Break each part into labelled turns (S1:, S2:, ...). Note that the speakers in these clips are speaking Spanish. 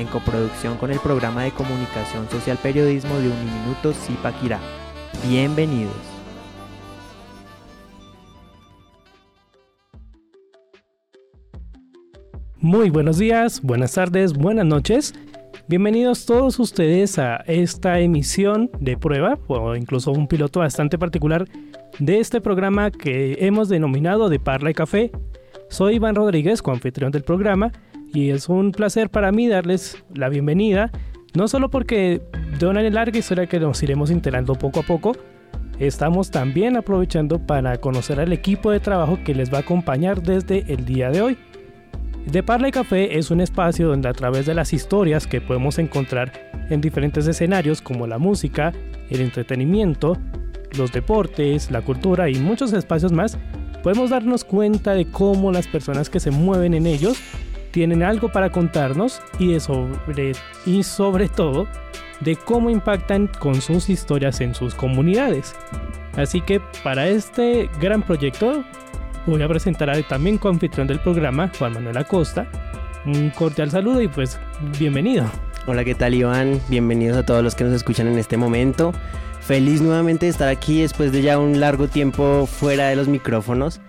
S1: en coproducción con el programa de comunicación social periodismo de Uniminuto Zipaquirá. Bienvenidos.
S2: Muy buenos días, buenas tardes, buenas noches. Bienvenidos todos ustedes a esta emisión de prueba, o incluso un piloto bastante particular de este programa que hemos denominado de Parla y Café. Soy Iván Rodríguez, coanfitrión del programa, y es un placer para mí darles la bienvenida, no solo porque de una larga historia que nos iremos enterando poco a poco, estamos también aprovechando para conocer al equipo de trabajo que les va a acompañar desde el día de hoy. De Parla y Café es un espacio donde a través de las historias que podemos encontrar en diferentes escenarios como la música, el entretenimiento, los deportes, la cultura y muchos espacios más, podemos darnos cuenta de cómo las personas que se mueven en ellos tienen algo para contarnos y, sobre, y sobre todo de cómo impactan con sus historias en sus comunidades. Así que para este gran proyecto voy a presentar a también co-anfitrión del programa, Juan Manuel Acosta. Un cordial saludo y pues bienvenido.
S1: Hola, ¿qué tal Iván? Bienvenidos a todos los que nos escuchan en este momento. Feliz nuevamente de estar aquí después de ya un largo tiempo fuera de los micrófonos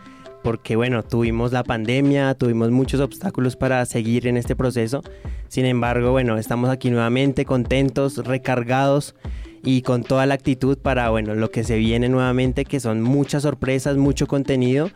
S1: porque bueno, tuvimos la pandemia, tuvimos muchos obstáculos para seguir en este proceso. Sin embargo, bueno, estamos aquí nuevamente contentos, recargados y con toda la actitud para bueno, lo que se viene nuevamente, que son muchas sorpresas, mucho contenido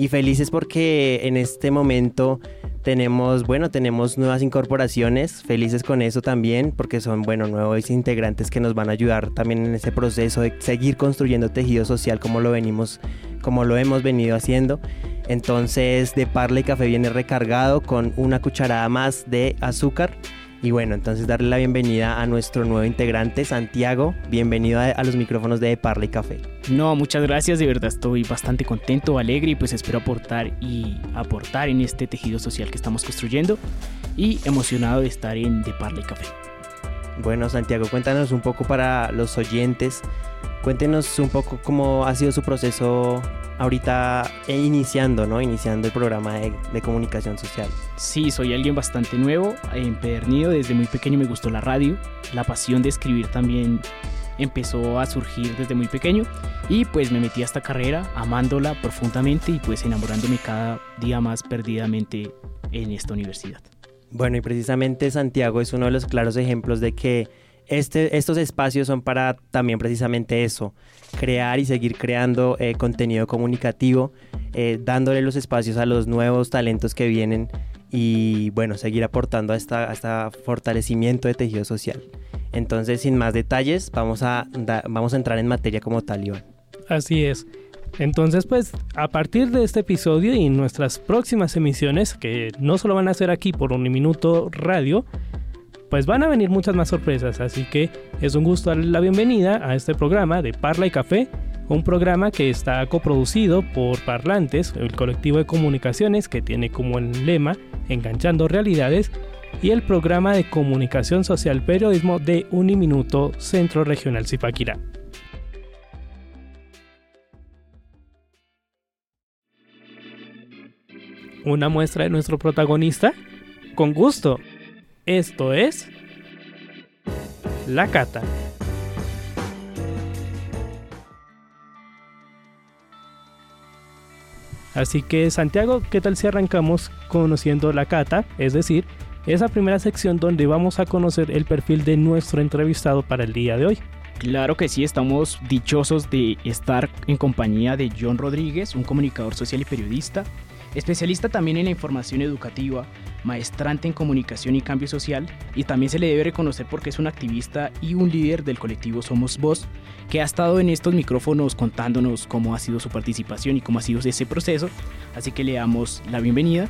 S1: y felices porque en este momento tenemos, bueno, tenemos nuevas incorporaciones, felices con eso también, porque son, bueno, nuevos integrantes que nos van a ayudar también en ese proceso de seguir construyendo tejido social como lo venimos, como lo hemos venido haciendo. Entonces, de Parla y Café viene recargado con una cucharada más de azúcar y bueno, entonces darle la bienvenida a nuestro nuevo integrante, Santiago. Bienvenido a, los micrófonos de Parla y Café.
S3: No, muchas gracias, de verdad estoy bastante contento, alegre y pues espero aportar y aportar en este tejido social que estamos construyendo y emocionado de estar en De Parla y Café.
S1: Bueno, Santiago, cuéntanos un poco para los oyentes, cuéntenos un poco cómo ha sido su proceso ahorita iniciando, ¿no? Iniciando el programa de, comunicación social.
S3: Sí, soy alguien bastante nuevo, empedernido, desde muy pequeño me gustó la radio, la pasión de escribir también empezó a surgir desde muy pequeño y pues me metí a esta carrera amándola profundamente y pues enamorándome cada día más perdidamente en esta universidad.
S1: Bueno, y precisamente Santiago es uno de los claros ejemplos de que este, estos espacios son para también precisamente eso, crear y seguir creando eh, contenido comunicativo, eh, dándole los espacios a los nuevos talentos que vienen y bueno, seguir aportando a este fortalecimiento de tejido social. Entonces, sin más detalles, vamos a, vamos a entrar en materia como tal, Iván.
S2: Así es. Entonces, pues, a partir de este episodio y nuestras próximas emisiones, que no solo van a ser aquí por un minuto radio, pues van a venir muchas más sorpresas, así que es un gusto darle la bienvenida a este programa de Parla y Café, un programa que está coproducido por Parlantes, el colectivo de comunicaciones que tiene como el lema Enganchando Realidades, y el programa de comunicación social periodismo de Uniminuto Centro Regional Zipaquirá. Una muestra de nuestro protagonista? Con gusto. Esto es La Cata. Así que Santiago, ¿qué tal si arrancamos conociendo la cata? Es decir, esa primera sección donde vamos a conocer el perfil de nuestro entrevistado para el día de hoy.
S3: Claro que sí, estamos dichosos de estar en compañía de John Rodríguez, un comunicador social y periodista, especialista también en la información educativa, maestrante en comunicación y cambio social, y también se le debe reconocer porque es un activista y un líder del colectivo Somos Voz, que ha estado en estos micrófonos contándonos cómo ha sido su participación y cómo ha sido ese proceso, así que le damos la bienvenida.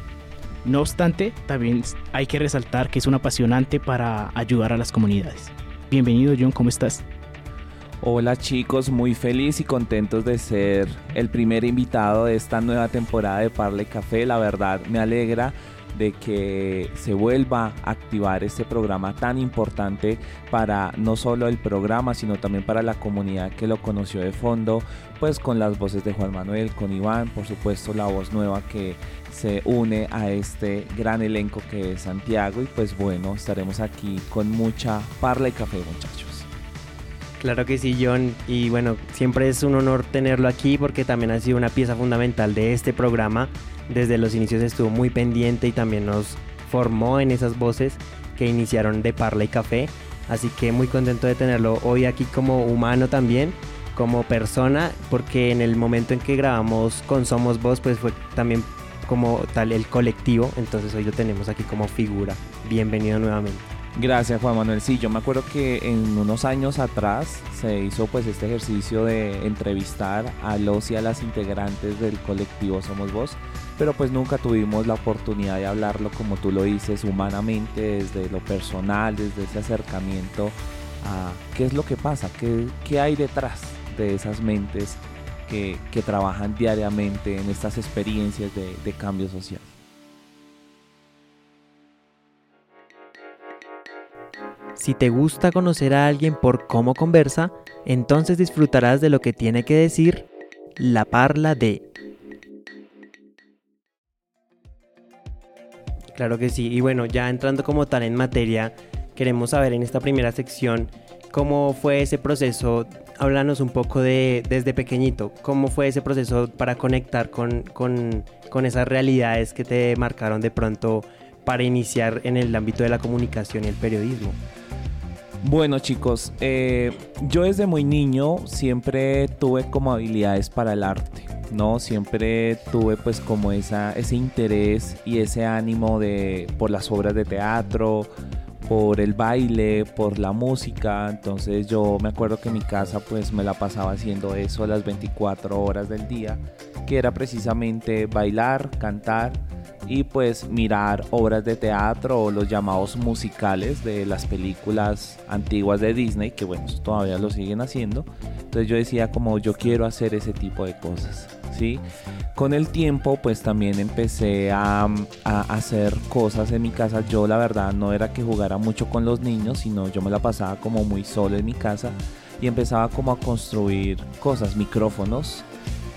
S3: No obstante, también hay que resaltar que es un apasionante para ayudar a las comunidades. Bienvenido John, ¿cómo estás?
S4: Hola chicos, muy feliz y contentos de ser el primer invitado de esta nueva temporada de Parle Café. La verdad me alegra de que se vuelva a activar este programa tan importante para no solo el programa, sino también para la comunidad que lo conoció de fondo, pues con las voces de Juan Manuel, con Iván, por supuesto la voz nueva que se une a este gran elenco que es Santiago y pues bueno, estaremos aquí con mucha parla y café muchachos.
S1: Claro que sí, John. Y bueno, siempre es un honor tenerlo aquí porque también ha sido una pieza fundamental de este programa. Desde los inicios estuvo muy pendiente y también nos formó en esas voces que iniciaron de Parla y Café. Así que muy contento de tenerlo hoy aquí como humano también, como persona, porque en el momento en que grabamos con Somos Voz, pues fue también como tal el colectivo. Entonces hoy lo tenemos aquí como figura. Bienvenido nuevamente.
S4: Gracias Juan Manuel. Sí, yo me acuerdo que en unos años atrás se hizo pues este ejercicio de entrevistar a los y a las integrantes del colectivo Somos Voz, pero pues nunca tuvimos la oportunidad de hablarlo como tú lo dices, humanamente, desde lo personal, desde ese acercamiento a qué es lo que pasa, qué, qué hay detrás de esas mentes que, que, trabajan diariamente en estas experiencias de, de cambio social.
S1: Si te gusta conocer a alguien por cómo conversa, entonces disfrutarás de lo que tiene que decir la parla de. Claro que sí, y bueno, ya entrando como tal en materia, queremos saber en esta primera sección cómo fue ese proceso. Háblanos un poco de desde pequeñito, cómo fue ese proceso para conectar con, con, con esas realidades que te marcaron de pronto para iniciar en el ámbito de la comunicación y el periodismo.
S4: Bueno chicos, eh, yo desde muy niño siempre tuve como habilidades para el arte, ¿no? Siempre tuve pues como esa, ese interés y ese ánimo de, por las obras de teatro, por el baile, por la música. Entonces yo me acuerdo que mi casa pues me la pasaba haciendo eso las 24 horas del día, que era precisamente bailar, cantar y pues mirar obras de teatro o los llamados musicales de las películas antiguas de Disney, que bueno, todavía lo siguen haciendo. Entonces yo decía como yo quiero hacer ese tipo de cosas, ¿sí? Con el tiempo pues también empecé a, a hacer cosas en mi casa. Yo la verdad no era que jugara mucho con los niños, sino yo me la pasaba como muy solo en mi casa y empezaba como a construir cosas, micrófonos,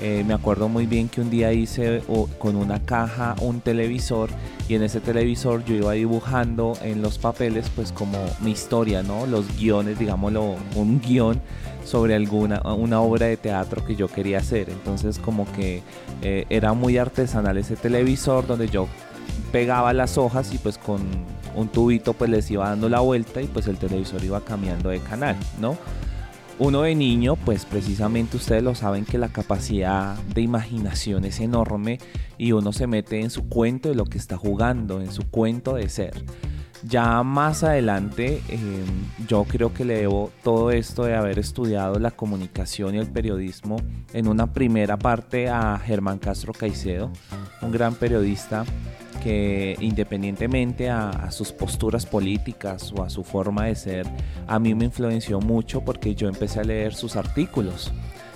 S4: eh, me acuerdo muy bien que un día hice con una caja un televisor y en ese televisor yo iba dibujando en los papeles pues como mi historia, ¿no? Los guiones, digámoslo, un guion sobre alguna una obra de teatro que yo quería hacer. Entonces como que eh, era muy artesanal ese televisor donde yo pegaba las hojas y pues con un tubito pues les iba dando la vuelta y pues el televisor iba cambiando de canal, ¿no? Uno de niño, pues precisamente ustedes lo saben que la capacidad de imaginación es enorme y uno se mete en su cuento de lo que está jugando, en su cuento de ser. Ya más adelante em, yo creo que le debo todo esto de haber estudiado la comunicación y el periodismo en una primera parte a Germán Castro Caicedo, un gran periodista que independientemente a, sus posturas políticas o a su forma de ser, a mí me influenció mucho porque yo empecé a leer sus artículos,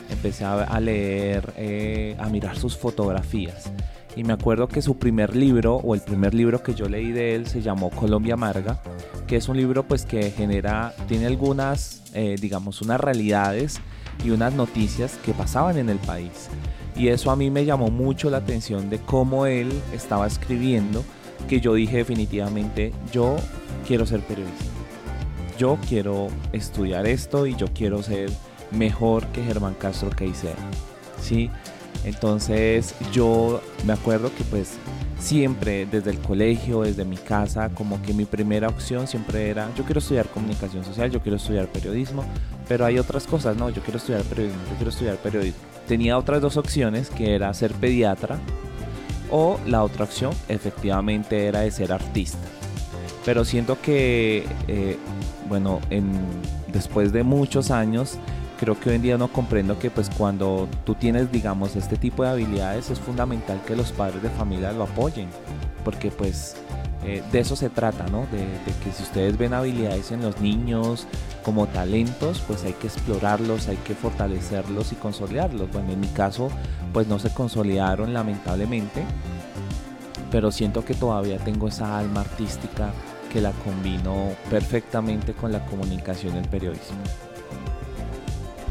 S4: empecé a, leer, eh, a mirar sus fotografías. Y me acuerdo que su primer libro, o el primer libro que yo leí de él, se llamó Colombia Amarga, que es un libro pues que genera, tiene algunas, eh, digamos, unas realidades y unas noticias que pasaban en el país. Y eso a mí me llamó mucho la atención de cómo él estaba escribiendo, que yo dije definitivamente, yo quiero ser periodista. Yo quiero estudiar esto y yo quiero ser mejor que Germán Castro Caicedo. ¿sí? Entonces yo me acuerdo que pues siempre desde el colegio, desde mi casa, como que mi primera opción siempre era, yo quiero estudiar comunicación social, yo quiero estudiar periodismo, pero hay otras cosas, no, yo quiero estudiar periodismo, yo quiero estudiar periodismo tenía otras dos opciones, que era ser pediatra o la otra opción efectivamente era de ser artista. Pero siento que, eh, bueno, en, después de muchos años, creo que hoy en día no comprendo que pues cuando tú tienes, digamos, este tipo de habilidades es fundamental que los padres de familia lo apoyen. Porque pues eh, de eso se trata, ¿no? De, que si ustedes ven habilidades en los niños como talentos, pues hay que explorarlos, hay que fortalecerlos y consolidarlos. Bueno, en mi caso, pues no se consolidaron lamentablemente, pero siento que todavía tengo esa alma artística que la combino perfectamente con la comunicación y el periodismo.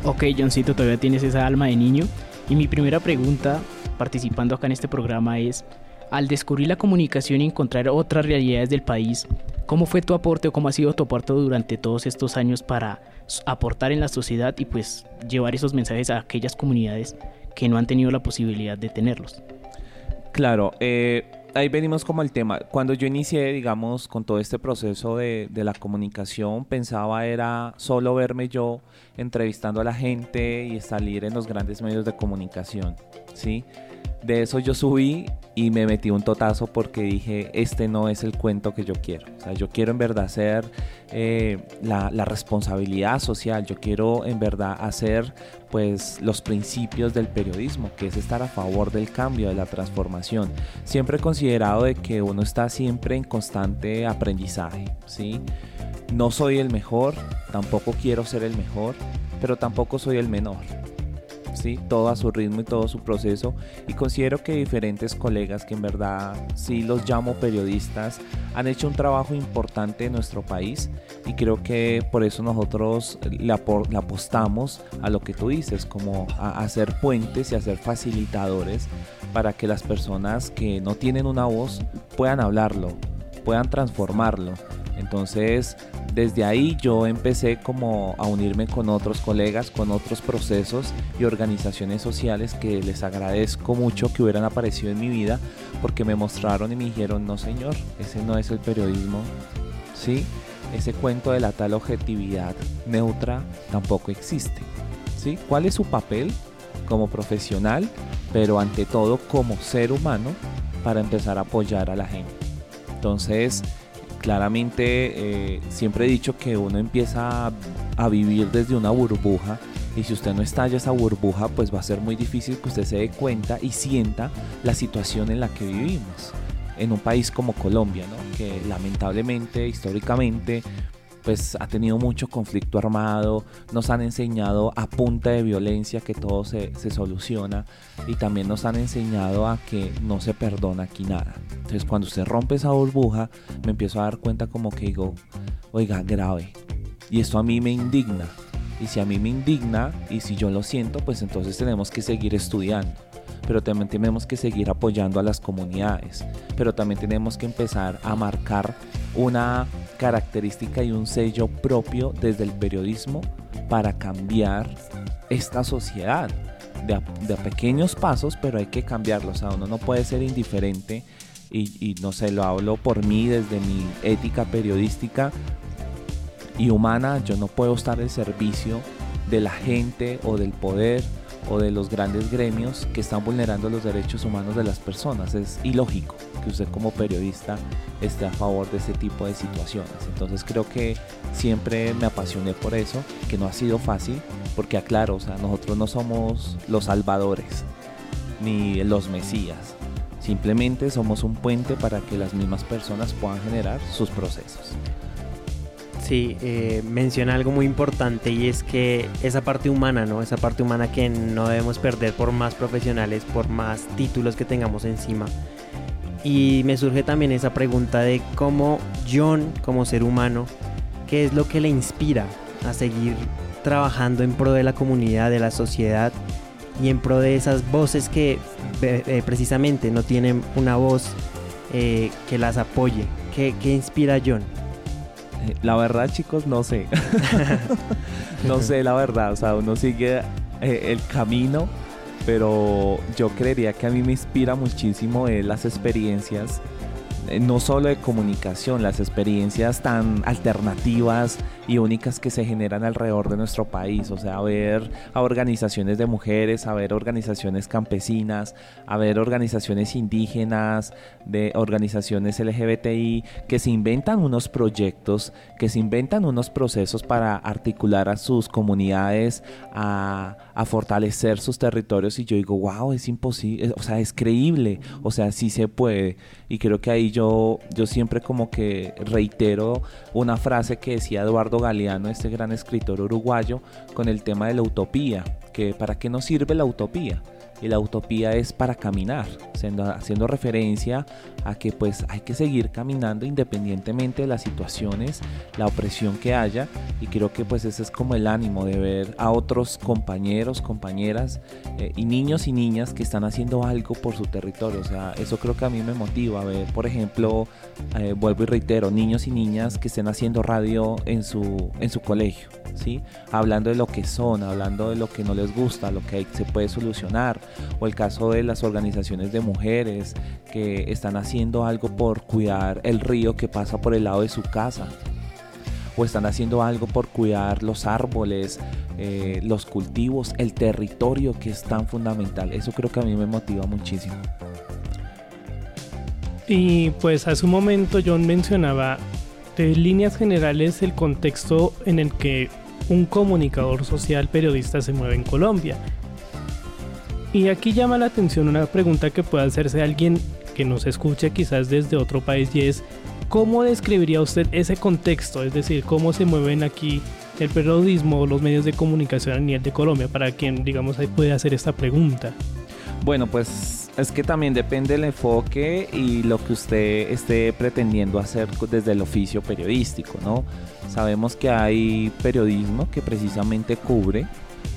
S3: Ok, Johncito, todavía tienes esa alma de niño. Y mi primera pregunta, participando acá en este programa, es, al descubrir la comunicación y encontrar otras realidades del país, ¿cómo fue tu aporte o cómo ha sido tu aporte durante todos estos años para aportar en la sociedad y pues llevar esos mensajes a aquellas comunidades que no han tenido la posibilidad de tenerlos?
S4: Claro, eh, ahí venimos como el tema. Cuando yo inicié, digamos, con todo este proceso de, de, la comunicación, pensaba era solo verme yo entrevistando a la gente y salir en los grandes medios de comunicación, ¿sí? De eso yo subí y me metí un totazo porque dije, este no es el cuento que yo quiero. Yo quiero en verdad hacer eh, la, la, responsabilidad social, yo quiero en verdad hacer pues los principios del periodismo, que es estar a favor del cambio, de la transformación. Siempre he considerado de que uno está siempre en constante aprendizaje, ¿sí? No soy el mejor, tampoco quiero ser el mejor, pero tampoco soy el menor todo a su ritmo y todo su proceso. Y considero que diferentes colegas que en verdad sí los llamo periodistas han hecho un trabajo importante en nuestro país y creo que por eso nosotros le, apostamos a lo que tú dices, como a hacer puentes y a ser facilitadores para que las personas que no tienen una voz puedan hablarlo, puedan transformarlo. Entonces, desde ahí yo empecé como a unirme con otros colegas, con otros procesos y organizaciones sociales que les agradezco mucho que hubieran aparecido en mi vida porque me mostraron y me dijeron, no señor, ese no es el periodismo, ¿sí? Ese cuento de la tal objetividad neutra tampoco existe, ¿sí? ¿Cuál es su papel como profesional, pero ante todo como ser humano para empezar a apoyar a la gente? Entonces, claramente eh, siempre he dicho que uno empieza a, vivir desde una burbuja y si usted no estalla esa burbuja pues va a ser muy difícil que usted se dé cuenta y sienta la situación en la que vivimos en un país como Colombia, ¿no? que lamentablemente históricamente pues ha tenido mucho conflicto armado, nos han enseñado a punta de violencia que todo se, soluciona y también nos han enseñado a que no se perdona aquí nada. Entonces cuando usted rompe esa burbuja, me empiezo a dar cuenta como que digo, oiga, grave. Y esto a mí me indigna. Y si a mí me indigna y si yo lo siento, pues entonces tenemos que seguir estudiando pero también tenemos que seguir apoyando a las comunidades, pero también tenemos que empezar a marcar una característica y un sello propio desde el periodismo para cambiar esta sociedad. De a, pequeños pasos, pero hay que cambiarlo. O sea, uno no puede ser indiferente y, y, no sé, lo hablo por mí desde mi ética periodística y humana. Yo no puedo estar al servicio de la gente o del poder o de los grandes gremios que están vulnerando los derechos humanos de las personas. Es ilógico que usted como periodista esté a favor de ese tipo de situaciones. Entonces creo que siempre me apasioné por eso, que no ha sido fácil, porque aclaro, o sea, nosotros no somos los salvadores ni los mesías. Simplemente somos un puente para que las mismas personas puedan generar sus procesos.
S1: Sí, eh, menciona algo muy importante y es que esa parte humana, ¿no? Esa parte humana que no debemos perder por más profesionales, por más títulos que tengamos encima. Y me surge también esa pregunta de cómo John, como ser humano, ¿qué es lo que le inspira a seguir trabajando en pro de la comunidad, de la sociedad y en pro de esas voces que eh, precisamente no tienen una voz eh, que las apoye? ¿Qué, ¿Qué inspira a John?
S4: La verdad, chicos, no sé. no sé, la verdad. O sea, uno sigue eh, el camino, pero yo creería que a mí me inspira muchísimo las experiencias eh, no solo de comunicación, las experiencias tan alternativas y únicas que se generan alrededor de nuestro país, o sea, ver a organizaciones de mujeres, a ver organizaciones campesinas, a ver organizaciones indígenas, de organizaciones LGBTI, que se inventan unos proyectos, que se inventan unos procesos para articular a sus comunidades, a, a fortalecer sus territorios. Y yo digo, wow, es imposible, o sea, es creíble, o sea, sí se puede y creo que ahí yo, yo siempre como que reitero una frase que decía Eduardo Galeano, este gran escritor uruguayo, con el tema de la utopía, que para qué nos sirve la utopía y la utopía es para caminar, haciendo, referencia a que pues hay que seguir caminando independientemente de las situaciones, la opresión que haya y creo que pues ese es como el ánimo de ver a otros compañeros, compañeras eh, y niños y niñas que están haciendo algo por su territorio, o sea, eso creo que a mí me motiva a ver, por ejemplo, eh, vuelvo y reitero, niños y niñas que estén haciendo radio en su, en su colegio, ¿sí? Hablando de lo que son, hablando de lo que no les gusta, lo que se puede solucionar, o el caso de las organizaciones de mujeres que están haciendo algo por cuidar el río que pasa por el lado de su casa o están haciendo algo por cuidar los árboles, eh, los cultivos, el territorio que es tan fundamental. Eso creo que a mí me motiva muchísimo.
S2: Y pues hace un momento John mencionaba de líneas generales el contexto en el que un comunicador social periodista se mueve en Colombia. Y aquí llama la atención una pregunta que puede hacerse alguien que nos escuche quizás desde otro país y es ¿cómo describiría usted ese contexto? Es decir, ¿cómo se mueven aquí el periodismo los medios de comunicación a nivel de Colombia? Para quien, digamos, ahí puede hacer esta pregunta.
S4: Bueno, pues es que también depende del enfoque y lo que usted esté pretendiendo hacer desde el oficio periodístico, ¿no? Sabemos que hay periodismo que precisamente cubre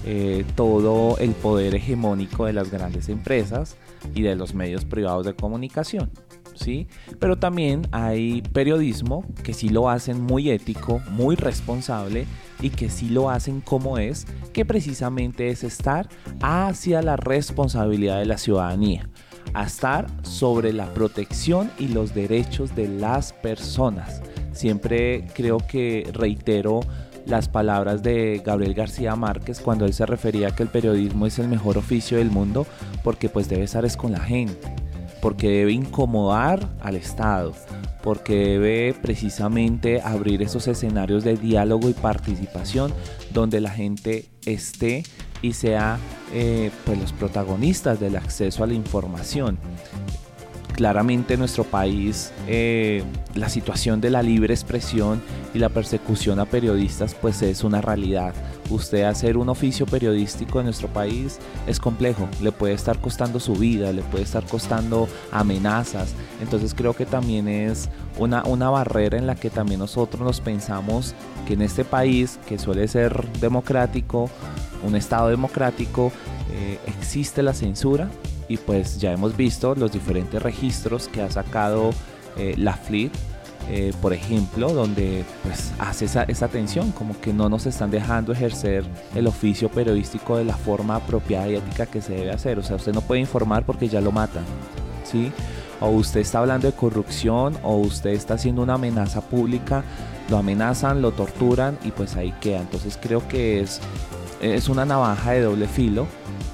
S4: eh, todo el poder hegemónico de las grandes empresas y de los medios privados de comunicación. ¿sí? Pero también hay periodismo que sí lo hacen muy ético, muy responsable y que sí lo hacen como es, que precisamente es estar hacia la responsabilidad de la ciudadanía, a estar sobre la protección y los derechos de las personas. Siempre creo que reitero las palabras de Gabriel García Márquez cuando él se refería a que el periodismo es el mejor oficio del mundo porque pues debe estar es con la gente, porque debe incomodar al Estado, porque debe precisamente abrir esos escenarios de diálogo y participación donde la gente esté y sea eh, pues los protagonistas del acceso a la información claramente en nuestro país eh, la situación de la libre expresión y la persecución a periodistas pues es una realidad. Usted hacer un oficio periodístico en nuestro país es complejo, le puede estar costando su vida, le puede estar costando amenazas. Entonces creo que también es una, una barrera en la que también nosotros nos pensamos que en este país, que suele ser democrático, un Estado democrático, eh, existe la censura y pues ya hemos visto los diferentes registros que ha sacado eh, la FLIT, eh, por ejemplo, donde pues hace esa, esa atención, como que no nos están dejando ejercer el oficio periodístico de la forma apropiada y ética que se debe hacer. O sea, usted no puede informar porque ya lo matan, ¿sí? O usted está hablando de corrupción o usted está haciendo una amenaza pública, lo amenazan, lo torturan y pues ahí queda. Entonces creo que es, es una navaja de doble filo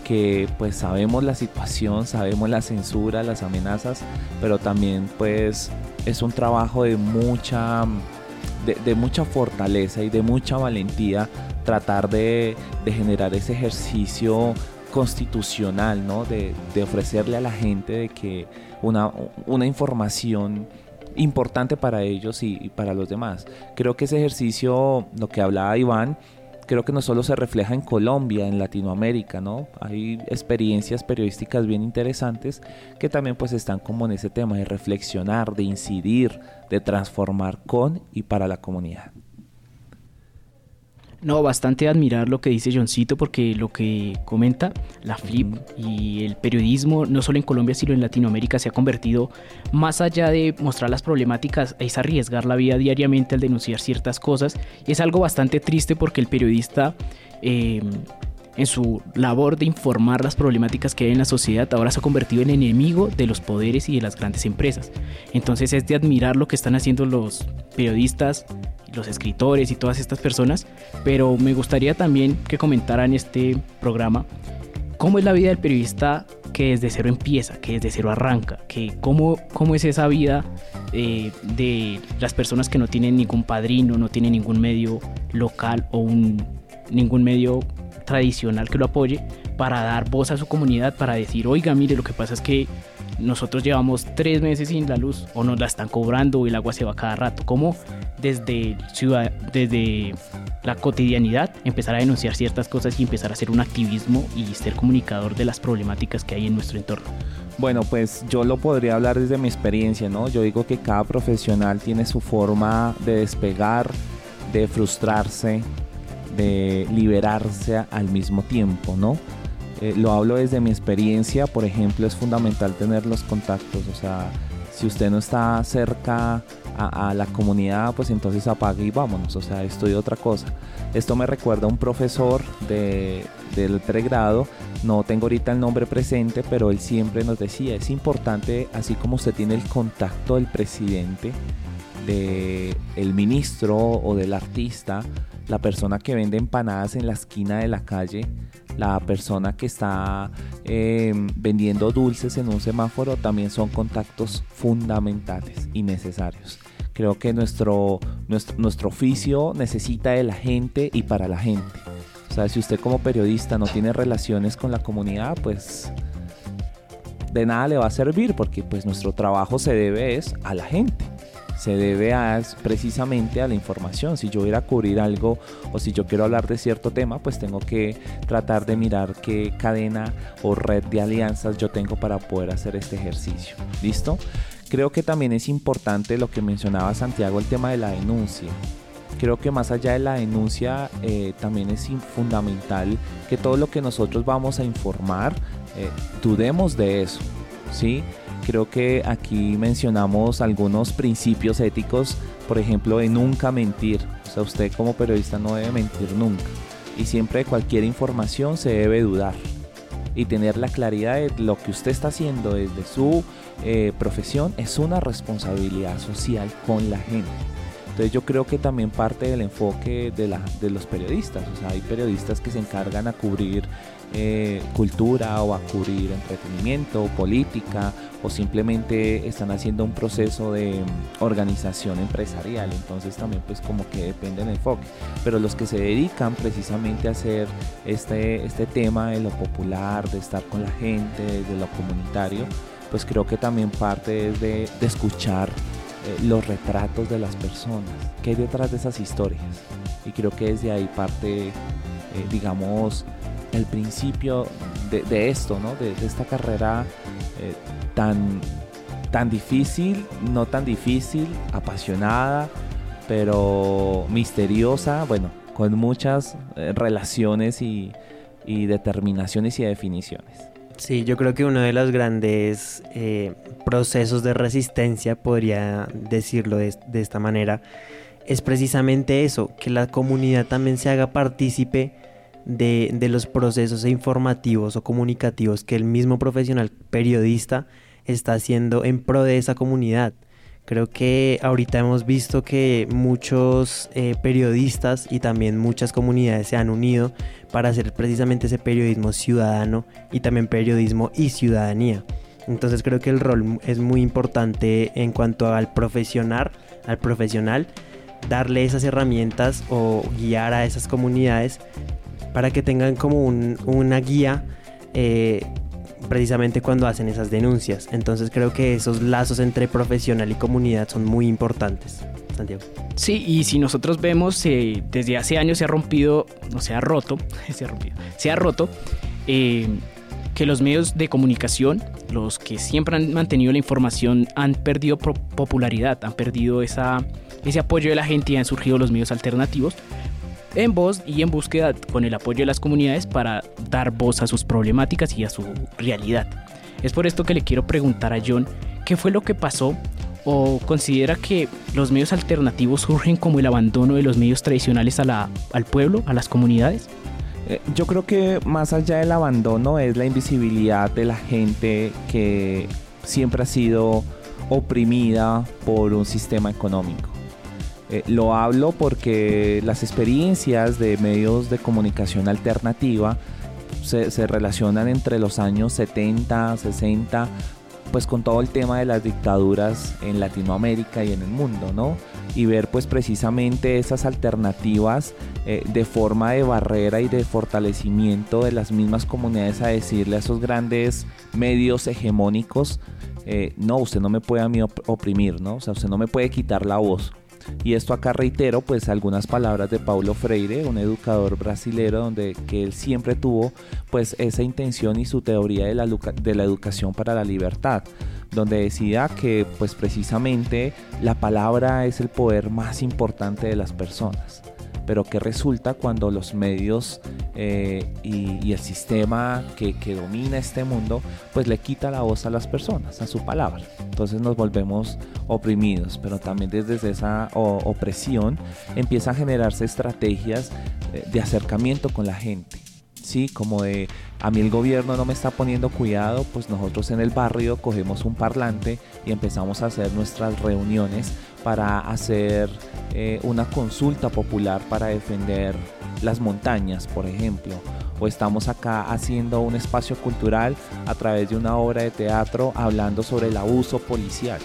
S4: que pues sabemos la situación, sabemos la censura, las amenazas, pero también pues es un trabajo de mucha, de, mucha fortaleza y de mucha valentía tratar de, generar ese ejercicio constitucional, ¿no? De, ofrecerle a la gente de que una, una información importante para ellos y, para los demás. Creo que ese ejercicio, lo que hablaba Iván, creo que no solo se refleja en Colombia, en Latinoamérica, ¿no? Hay experiencias periodísticas bien interesantes que también pues están como en ese tema de reflexionar, de incidir, de transformar con y para la comunidad.
S3: No, bastante admirar lo que dice Johncito porque lo que comenta la Flip y el periodismo, no solo en Colombia, sino en Latinoamérica, se ha convertido, más allá de mostrar las problemáticas, es arriesgar la vida diariamente al denunciar ciertas cosas. Y es algo bastante triste porque el periodista... Em, en su labor de informar las problemáticas que hay en la sociedad, ahora se ha convertido en enemigo de los poderes y de las grandes empresas. Entonces es de admirar lo que están haciendo los periodistas los escritores y todas estas personas, pero me gustaría también que comentaran este programa cómo es la vida del periodista que desde cero empieza, que desde cero arranca, que cómo, cómo es esa vida eh, de las personas que no tienen ningún padrino, no tienen ningún medio local o un, ningún medio tradicional que lo apoye para dar voz a su comunidad, para decir, oiga, mire, lo que pasa es que nosotros llevamos tres meses sin la luz o nos la están cobrando o el agua se va cada rato. ¿Cómo desde, ciudad, desde la cotidianidad empezar a denunciar ciertas cosas y empezar a hacer un activismo y ser comunicador de las problemáticas que hay en nuestro entorno?
S4: Bueno, pues yo lo podría hablar desde mi experiencia, ¿no? Yo digo que cada profesional tiene su forma de despegar, de frustrarse, de liberarse al mismo tiempo, ¿no? Eh, lo hablo desde mi experiencia, por ejemplo, es fundamental tener los contactos, o sea, si usted no está cerca a, la comunidad, pues entonces apague y vámonos, o sea, estudie otra cosa. Esto me recuerda a un profesor de, del pregrado, no tengo ahorita el nombre presente, pero él siempre nos decía, es importante, así como usted tiene el contacto del presidente, del el ministro o del artista, la persona que vende empanadas en la esquina de la calle, la persona que está em, vendiendo dulces en un semáforo, también son contactos fundamentales y necesarios. Creo que nuestro, nuestro, nuestro oficio necesita de la gente y para la gente. O sea, si usted como periodista no tiene relaciones con la comunidad, pues de nada le va a servir porque pues nuestro trabajo se debe es a la gente se debe a, precisamente a la información. Si yo voy a cubrir algo o si yo quiero hablar de cierto tema, pues tengo que tratar de mirar qué cadena o red de alianzas yo tengo para poder hacer este ejercicio. ¿Listo? Creo que también es importante lo que mencionaba Santiago, el tema de la denuncia. Creo que más allá de la denuncia, eh, también es fundamental que todo lo que nosotros vamos a informar, eh, dudemos de eso. ¿sí? Creo que aquí mencionamos algunos principios éticos, por ejemplo, de nunca mentir. O sea, usted como periodista no debe mentir nunca. Y siempre cualquier información se debe dudar. Y tener la claridad de lo que usted está haciendo desde su eh, profesión es una responsabilidad social con la gente. Entonces yo creo que también parte del enfoque de, la, de los periodistas, o sea, hay periodistas que se encargan a cubrir eh, cultura o a cubrir entretenimiento, política o simplemente están haciendo un proceso de mm, organización empresarial. Entonces también pues como que depende del enfoque. Pero los que se dedican precisamente a hacer este, este tema de lo popular, de estar con la gente, de lo comunitario, pues creo que también parte es de, escuchar eh, los retratos de las personas, qué hay detrás de esas historias. Y creo que desde ahí parte, eh, digamos, el principio de, esto, ¿no? De, esta carrera eh, tan, tan difícil, no tan difícil, apasionada, pero misteriosa, bueno, con muchas eh, relaciones y, determinaciones y definiciones.
S1: Sí, yo creo que uno de los grandes eh, procesos de resistencia, podría decirlo de, esta manera, es precisamente eso, que la comunidad también se haga partícipe de, los procesos informativos o comunicativos que el mismo profesional periodista está haciendo en pro de esa comunidad. Creo que ahorita hemos visto que muchos eh, periodistas y también muchas comunidades se han unido para hacer precisamente ese periodismo ciudadano y también periodismo y ciudadanía. Entonces creo que el rol es muy importante en cuanto al profesional, al profesional, darle esas herramientas o guiar a esas comunidades para que tengan como una guía eh, precisamente cuando hacen esas denuncias. Entonces creo que esos lazos entre profesional y comunidad son muy importantes. Santiago.
S3: Sí, y si nosotros vemos, eh, desde hace años se ha rompido, no se ha roto, se ha rompido, se ha roto eh, que los medios de comunicación, los que siempre han mantenido la información, han perdido popularidad, han perdido esa, ese apoyo de la gente y han surgido los medios alternativos en voz y en búsqueda con el apoyo de las comunidades para dar voz a sus problemáticas y a su realidad. Es por esto que le quiero preguntar a John qué fue lo que pasó o considera que los medios alternativos surgen como el abandono de los medios tradicionales al pueblo, a las comunidades.
S4: Eh, yo creo que más allá del abandono es la invisibilidad de la gente que siempre ha sido oprimida por un sistema económico. Eh, lo hablo porque las experiencias de medios de comunicación alternativa se, relacionan entre los años 70, 60 pues con todo el tema de las dictaduras en Latinoamérica y en el mundo, ¿no? Y ver pues precisamente esas alternativas eh, de forma de barrera y de fortalecimiento de las mismas comunidades a decirle a esos grandes medios hegemónicos, eh, no, usted no me puede a mí oprimir, ¿no? O sea, usted no me puede quitar la voz. Y esto acá reitero pues algunas palabras de Paulo Freire, un educador brasilero donde que él siempre tuvo pues esa intención y su teoría de la, de la educación para la libertad, donde decía que pues precisamente la palabra es el poder más importante de las personas pero que resulta cuando los medios eh, y, el sistema que, domina este mundo, pues le quita la voz a las personas, a su palabra. Entonces nos volvemos oprimidos, pero también desde esa opresión empiezan a generarse estrategias eh, de acercamiento con la gente. Sí, como de a mí el gobierno no me está poniendo cuidado, pues nosotros en el barrio cogemos un parlante y empezamos a hacer nuestras reuniones para hacer eh, una consulta popular para defender las montañas, por ejemplo. O estamos acá haciendo un espacio cultural a través de una obra de teatro hablando sobre el abuso policial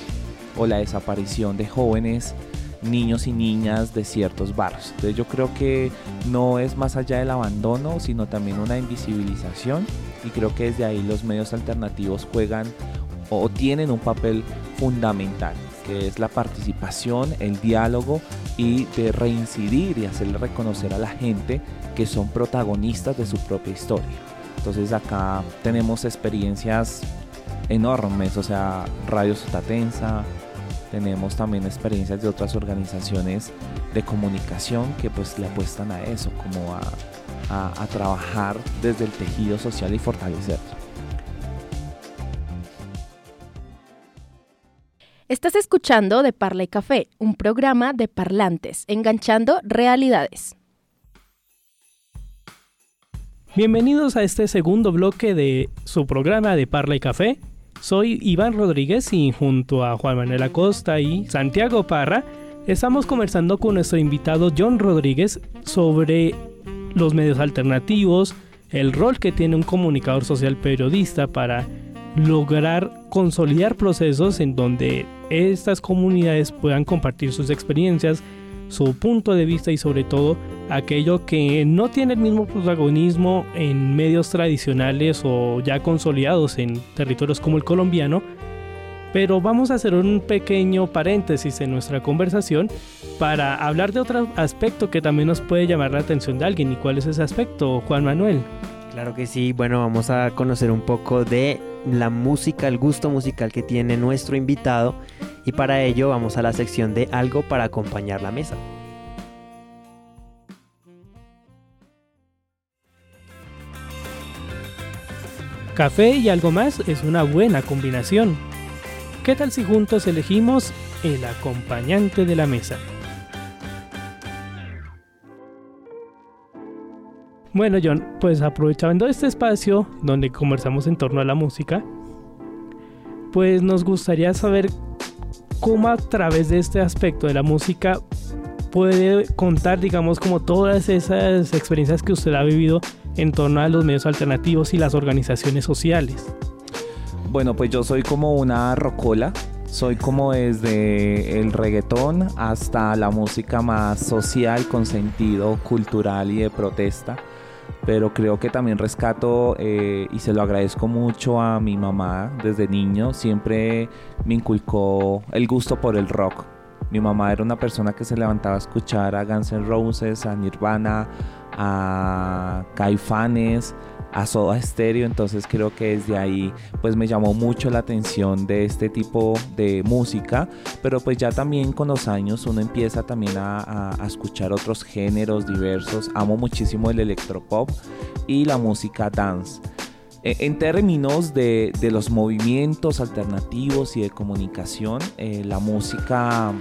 S4: o la desaparición de jóvenes, niños y niñas de ciertos barrios. Entonces yo creo que no es más allá del abandono, sino también una invisibilización y creo que desde ahí los medios alternativos juegan o tienen un papel fundamental que es la participación, el diálogo y de reincidir y hacerle reconocer a la gente que son protagonistas de su propia historia. Entonces acá tenemos experiencias enormes, o sea, Radio Sotatensa, tenemos también experiencias de otras organizaciones de comunicación que pues le apuestan a eso, como a, a trabajar desde el tejido social y fortalecerlo.
S5: Estás escuchando De Parla y Café, un programa de parlantes, enganchando realidades.
S2: Bienvenidos a este segundo bloque de su programa de Parla y Café. Soy Iván Rodríguez y junto a Juan Manuel Acosta y Santiago Parra estamos conversando con nuestro invitado John Rodríguez sobre los medios alternativos, el rol que tiene un comunicador social periodista para lograr consolidar procesos en donde estas comunidades puedan compartir sus experiencias, su punto de vista y sobre todo aquello que no tiene el mismo protagonismo en medios tradicionales o ya consolidados en territorios como el colombiano. Pero vamos a hacer un pequeño paréntesis en nuestra conversación para hablar de otro aspecto que también nos puede llamar la atención de alguien. ¿Y cuál es ese aspecto, Juan Manuel?
S1: Claro que sí, bueno, vamos a conocer un poco de la música, el gusto musical que tiene nuestro invitado y para ello vamos a la sección de algo para acompañar la mesa.
S2: Café y algo más es una buena combinación. ¿Qué tal si juntos elegimos el acompañante de la mesa? Bueno, John, pues aprovechando este espacio donde conversamos en torno a la música, pues nos gustaría saber cómo a través de este aspecto de la música puede contar, digamos, como todas esas experiencias que usted ha vivido en torno a los medios alternativos y las organizaciones sociales.
S4: Bueno, pues yo soy como una rocola, soy como desde el reggaetón hasta la música más social con sentido cultural y de protesta pero creo que también rescato eh, y se lo agradezco mucho a mi mamá desde niño, siempre me inculcó el gusto por el rock. Mi mamá era una persona que se levantaba a escuchar a Guns N' Roses, a Nirvana, a Caifanes, a Soda Stereo, entonces creo que desde ahí pues me llamó mucho la atención de este tipo de música, pero pues ya también con los años uno empieza también a, escuchar otros géneros diversos, amo muchísimo el electropop y la música dance. E, en términos de, los movimientos alternativos y de comunicación, eh, la música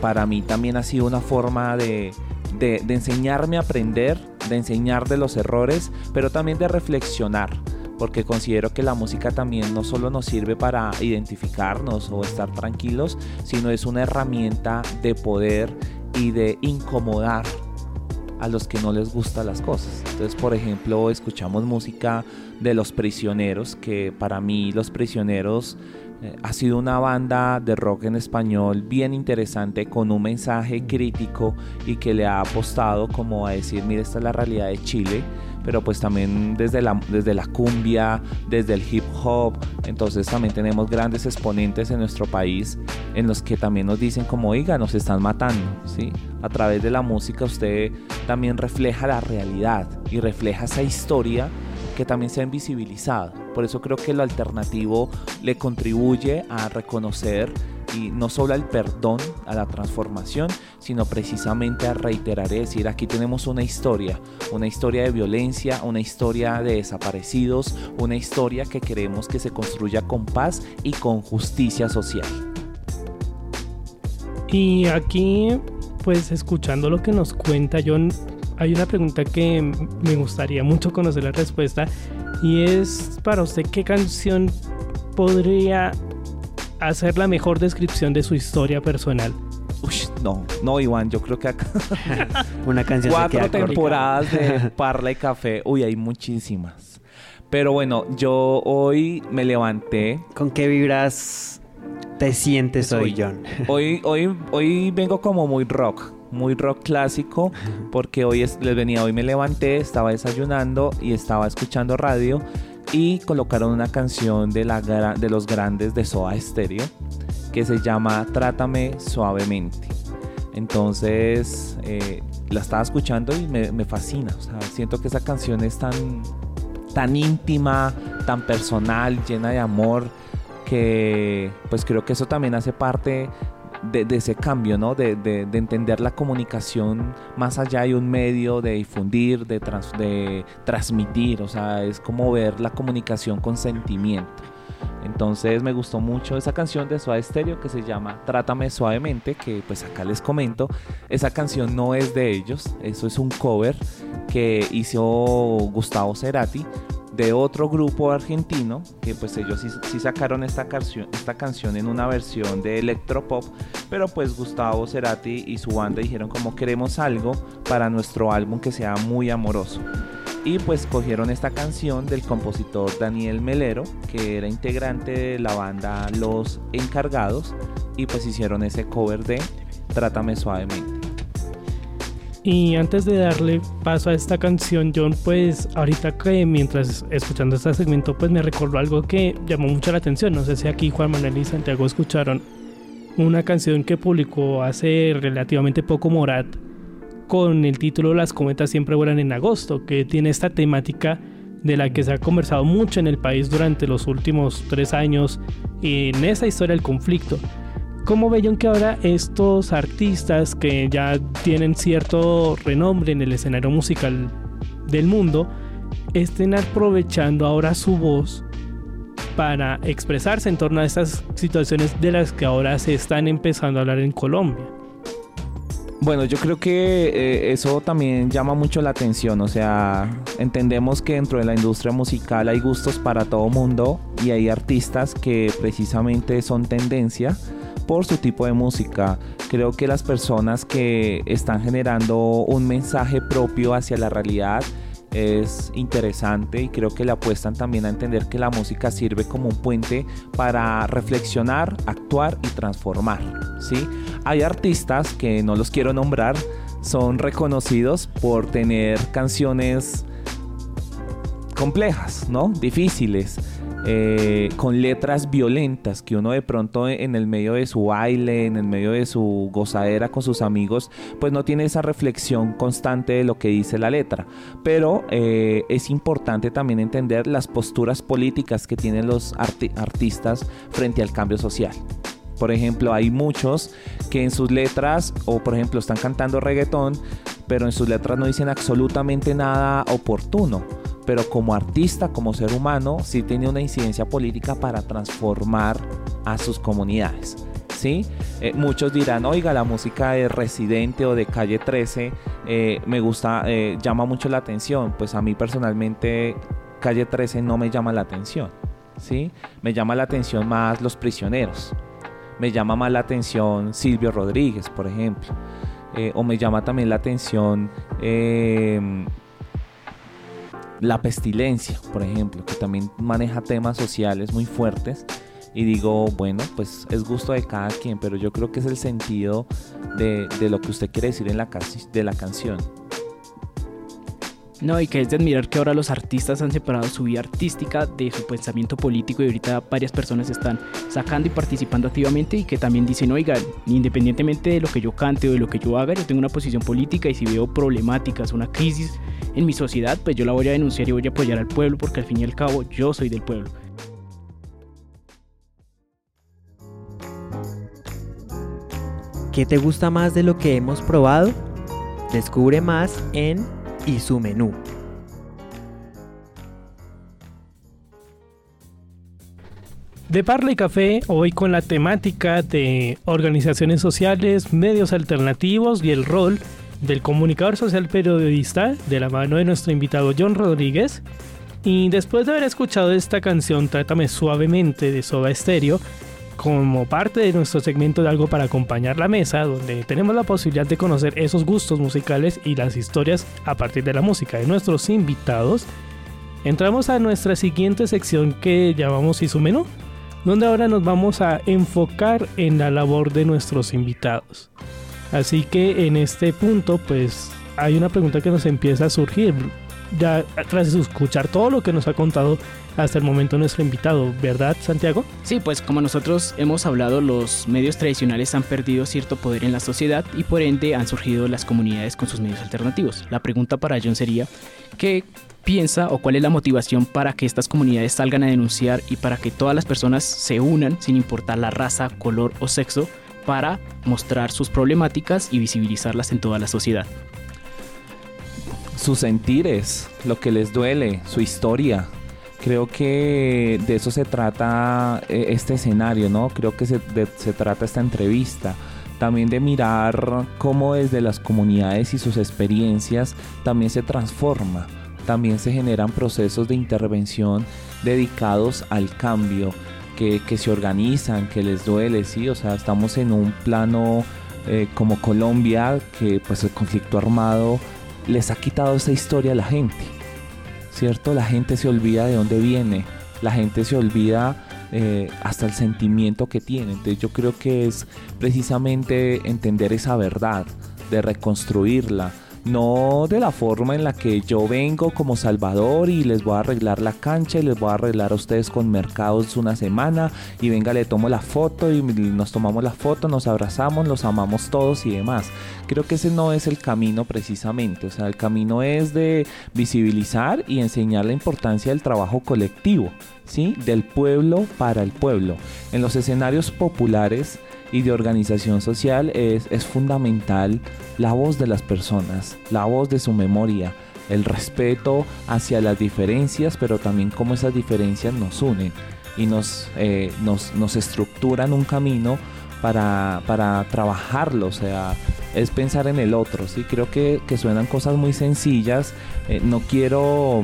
S4: para mí también ha sido una forma de, de, enseñarme a aprender, de enseñar de los errores, pero también de reflexionar porque considero que la música también no solo nos sirve para identificarnos o estar tranquilos, sino es una herramienta de poder y de incomodar a los que no les gustan las cosas. Entonces, por ejemplo, escuchamos música de los prisioneros, que para mí los prisioneros Eh, ha sido una banda de rock en español bien interesante con un mensaje crítico y que le ha apostado como a decir, mira, esta es la realidad de Chile, pero pues también desde la, desde la cumbia, desde el hip hop, entonces también tenemos grandes exponentes en nuestro país en los que también nos dicen como, oiga, nos están matando, ¿sí? A través de la música usted también refleja la realidad y refleja esa historia que también se ha invisibilizado. Por eso creo que lo alternativo le contribuye a reconocer y no solo al perdón, a la transformación, sino precisamente a reiterar, es decir, aquí tenemos una historia, una historia de violencia, una historia de desaparecidos, una historia que queremos que se construya con paz y con justicia social.
S2: Y aquí, pues escuchando lo que nos cuenta John, hay una pregunta que me gustaría mucho conocer la respuesta y es para usted qué canción podría hacer la mejor descripción de su historia personal.
S4: Uy, no, no, Iván, yo creo que acá.
S1: Una canción
S4: Cuatro temporadas de Parla y Café. Uy, hay muchísimas. Pero bueno, yo hoy me levanté.
S1: ¿Con qué vibras te sientes hoy, John?
S4: Hoy, hoy, hoy vengo como muy rock muy rock clásico porque hoy les venía, hoy me levanté, estaba desayunando y estaba escuchando radio y colocaron una canción de, la, de los grandes de Soa Stereo que se llama Trátame suavemente. Entonces eh, la estaba escuchando y me, me, fascina. O sea, siento que esa canción es tan, tan íntima, tan personal, llena de amor, que pues creo que eso también hace parte de, ese cambio, ¿no? De, entender la comunicación más allá de un medio, de difundir, de, de transmitir, o sea, es como ver la comunicación con sentimiento. Entonces me gustó mucho esa canción de Suave Stereo que se llama Trátame Suavemente, que pues acá les comento, esa canción no es de ellos, eso es un cover que hizo Gustavo Cerati, de otro grupo argentino, que pues ellos sí, sacaron esta canción, esta canción en una versión de electropop, pero pues Gustavo Cerati y su banda dijeron como queremos algo para nuestro álbum que sea muy amoroso. Y pues cogieron esta canción del compositor Daniel Melero, que era integrante de la banda Los Encargados, y pues hicieron ese cover de Trátame suavemente.
S2: Y antes de darle paso a esta canción, John, pues ahorita que mientras escuchando este segmento, pues me recordó algo que llamó mucho la atención. No sé si aquí Juan Manuel y Santiago escucharon una canción que publicó hace relativamente poco Morat con el título Las cometas siempre vuelan en agosto, que tiene esta temática de la que se ha conversado mucho en el país durante los últimos tres años en esa historia del conflicto. ¿Cómo veían que ahora estos artistas que ya tienen cierto renombre en el escenario musical del mundo estén aprovechando ahora su voz para expresarse en torno a estas situaciones de las que ahora se están empezando a hablar en Colombia?
S4: Bueno, yo creo que eh, eso también llama mucho la atención, o sea, entendemos que dentro de la industria musical hay gustos para todo mundo y hay artistas que precisamente son tendencia por su tipo de música. Creo que las personas que están generando un mensaje propio hacia la realidad es interesante y creo que le apuestan también a entender que la música sirve como un puente para reflexionar, actuar y transformar. ¿sí? Hay artistas que no los quiero nombrar, son reconocidos por tener canciones complejas, ¿no? Difíciles eh, con letras violentas que uno de pronto en el medio de su baile, en el medio de su gozadera con sus amigos, pues no tiene esa reflexión constante de lo que dice la letra. Pero eh, es importante también entender las posturas políticas que tienen los artistas frente al cambio social. Por ejemplo, hay muchos que en sus letras, o por ejemplo, están cantando reggaetón, pero en sus letras no dicen absolutamente nada oportuno pero como artista, como ser humano, sí tiene una incidencia política para transformar a sus comunidades. ¿sí? Eh, muchos dirán, oiga, la música de Residente o de Calle 13 eh, me gusta, eh, llama mucho la atención. Pues a mí personalmente Calle 13 no me llama la atención. ¿sí? Me llama la atención más Los Prisioneros. Me llama más la atención Silvio Rodríguez, por ejemplo. o me llama también la atención la pestilencia, por ejemplo, que también maneja temas sociales muy fuertes y digo, bueno, pues es gusto de cada quien, pero yo creo que es el sentido de, de lo que usted quiere decir en la, de la canción.
S3: No, y que es de admirar que ahora los artistas han separado su vida artística de su pensamiento político y ahorita varias personas están sacando y participando activamente y que también dicen, oigan, independientemente de lo que yo cante o de lo que yo haga, yo tengo una posición política y si veo problemáticas, una crisis en mi sociedad, pues yo la voy a denunciar y voy a apoyar al pueblo porque al fin y al cabo yo soy del pueblo.
S1: ¿Qué te gusta más de lo que hemos probado? Descubre más en y su menú.
S2: De Parla y Café, hoy con la temática de organizaciones sociales, medios alternativos y el rol del comunicador social periodista de la mano de nuestro invitado John Rodríguez. Y después de haber escuchado esta canción Trátame Suavemente de Soda Stereo, como parte de nuestro segmento de algo para acompañar la mesa, donde tenemos la posibilidad de conocer esos gustos musicales y las historias a partir de la música de nuestros invitados, entramos a nuestra siguiente sección que llamamos Y menú, donde ahora nos vamos a enfocar en la labor de nuestros invitados. Así que en este punto, pues hay una pregunta que nos empieza a surgir ya tras escuchar todo lo que nos ha contado hasta el momento nuestro invitado, ¿verdad Santiago?
S3: Sí, pues como nosotros hemos hablado, los medios tradicionales han perdido cierto poder en la sociedad y por ende han surgido las comunidades con sus medios alternativos. La pregunta para John sería, ¿qué piensa o cuál es la motivación para que estas comunidades salgan a denunciar y para que todas las personas se unan sin importar la raza, color o sexo para mostrar sus problemáticas y visibilizarlas en toda la sociedad?
S4: sus sentires, lo que les duele, su historia. Creo que de eso se trata eh, este escenario, ¿no? Creo que se, se trata esta entrevista también de mirar cómo desde las comunidades y sus experiencias también se transforma, también se generan procesos de intervención dedicados al cambio, que, que se organizan, que les duele, sí, o sea, estamos en un plano eh, como Colombia, que pues el conflicto armado les ha quitado esa historia a la gente. ¿Cierto? La gente se olvida de dónde viene, la gente se olvida eh, hasta el sentimiento que tiene. Entonces yo creo que es precisamente entender esa verdad, de reconstruirla, no de la forma en la que yo vengo como Salvador y les voy a arreglar la cancha y les voy a arreglar a ustedes con mercados una semana y venga le tomo la foto y nos tomamos la foto, nos abrazamos, los amamos todos y demás. Creo que ese no es el camino precisamente, o sea, el camino es de visibilizar y enseñar la importancia del trabajo colectivo, ¿sí? Del pueblo para el pueblo. En los escenarios populares y de organización social es, es fundamental la voz de las personas, la voz de su memoria, el respeto hacia las diferencias, pero también cómo esas diferencias nos unen y nos, eh, nos, nos, estructuran un camino para, para, trabajarlo, o sea, es pensar en el otro, ¿sí? Creo que, que suenan cosas muy sencillas, eh, no quiero,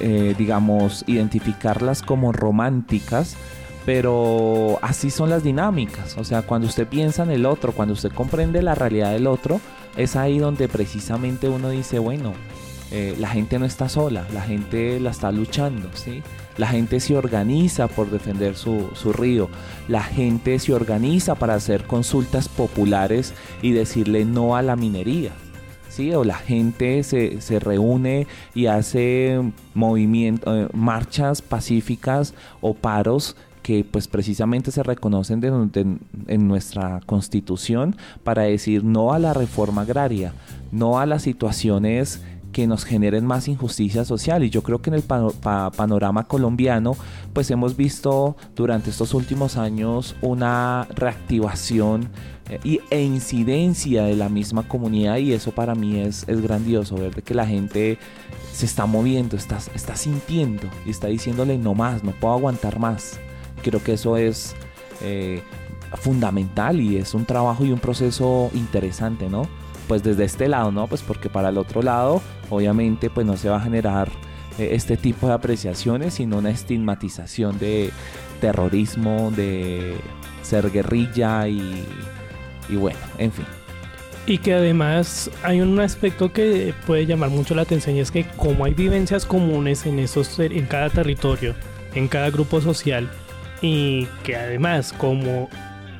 S4: eh, digamos, identificarlas como románticas, pero así son las dinámicas. O sea, cuando usted piensa en el otro, cuando usted comprende la realidad del otro, es ahí donde precisamente uno dice, bueno, eh, la gente no está sola, la gente la está luchando, ¿sí? La gente se organiza por defender su, su, río, la gente se organiza para hacer consultas populares y decirle no a la minería. ¿Sí? O la gente se, se reúne y hace movimiento, eh, marchas pacíficas o paros que pues precisamente se reconocen en nuestra constitución para decir no a la reforma agraria, no a las situaciones que nos generen más injusticia social y yo creo que en el panorama colombiano pues hemos visto durante estos últimos años una reactivación eh, e incidencia de la misma comunidad y eso para mí es, es grandioso ver que la gente se está moviendo, está, está sintiendo y está diciéndole no más, no puedo aguantar más. Creo que eso es eh, fundamental y es un trabajo y un proceso interesante, ¿no? Pues desde este lado, ¿no? Pues porque para el otro lado, obviamente, pues no se va a generar eh, este tipo de apreciaciones, sino una estigmatización de terrorismo, de ser guerrilla y, bueno, en fin.
S2: Y que además hay un aspecto que puede llamar mucho la atención y es que como hay vivencias comunes en, esos, en cada territorio, en cada grupo social, y que además como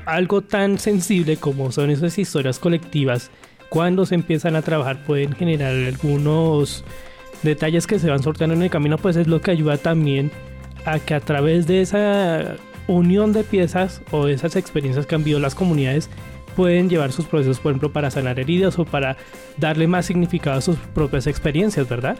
S2: algo tan sensible como son esas historias colectivas, cuando se empiezan a trabajar pueden generar algunos detalles que se van sorteando en el camino, pues es lo que ayuda también a que a través de esa unión de piezas o de esas experiencias que han vivido las comunidades pueden llevar sus procesos, por ejemplo, para sanar heridas o para darle más significado a sus propias experiencias, ¿verdad?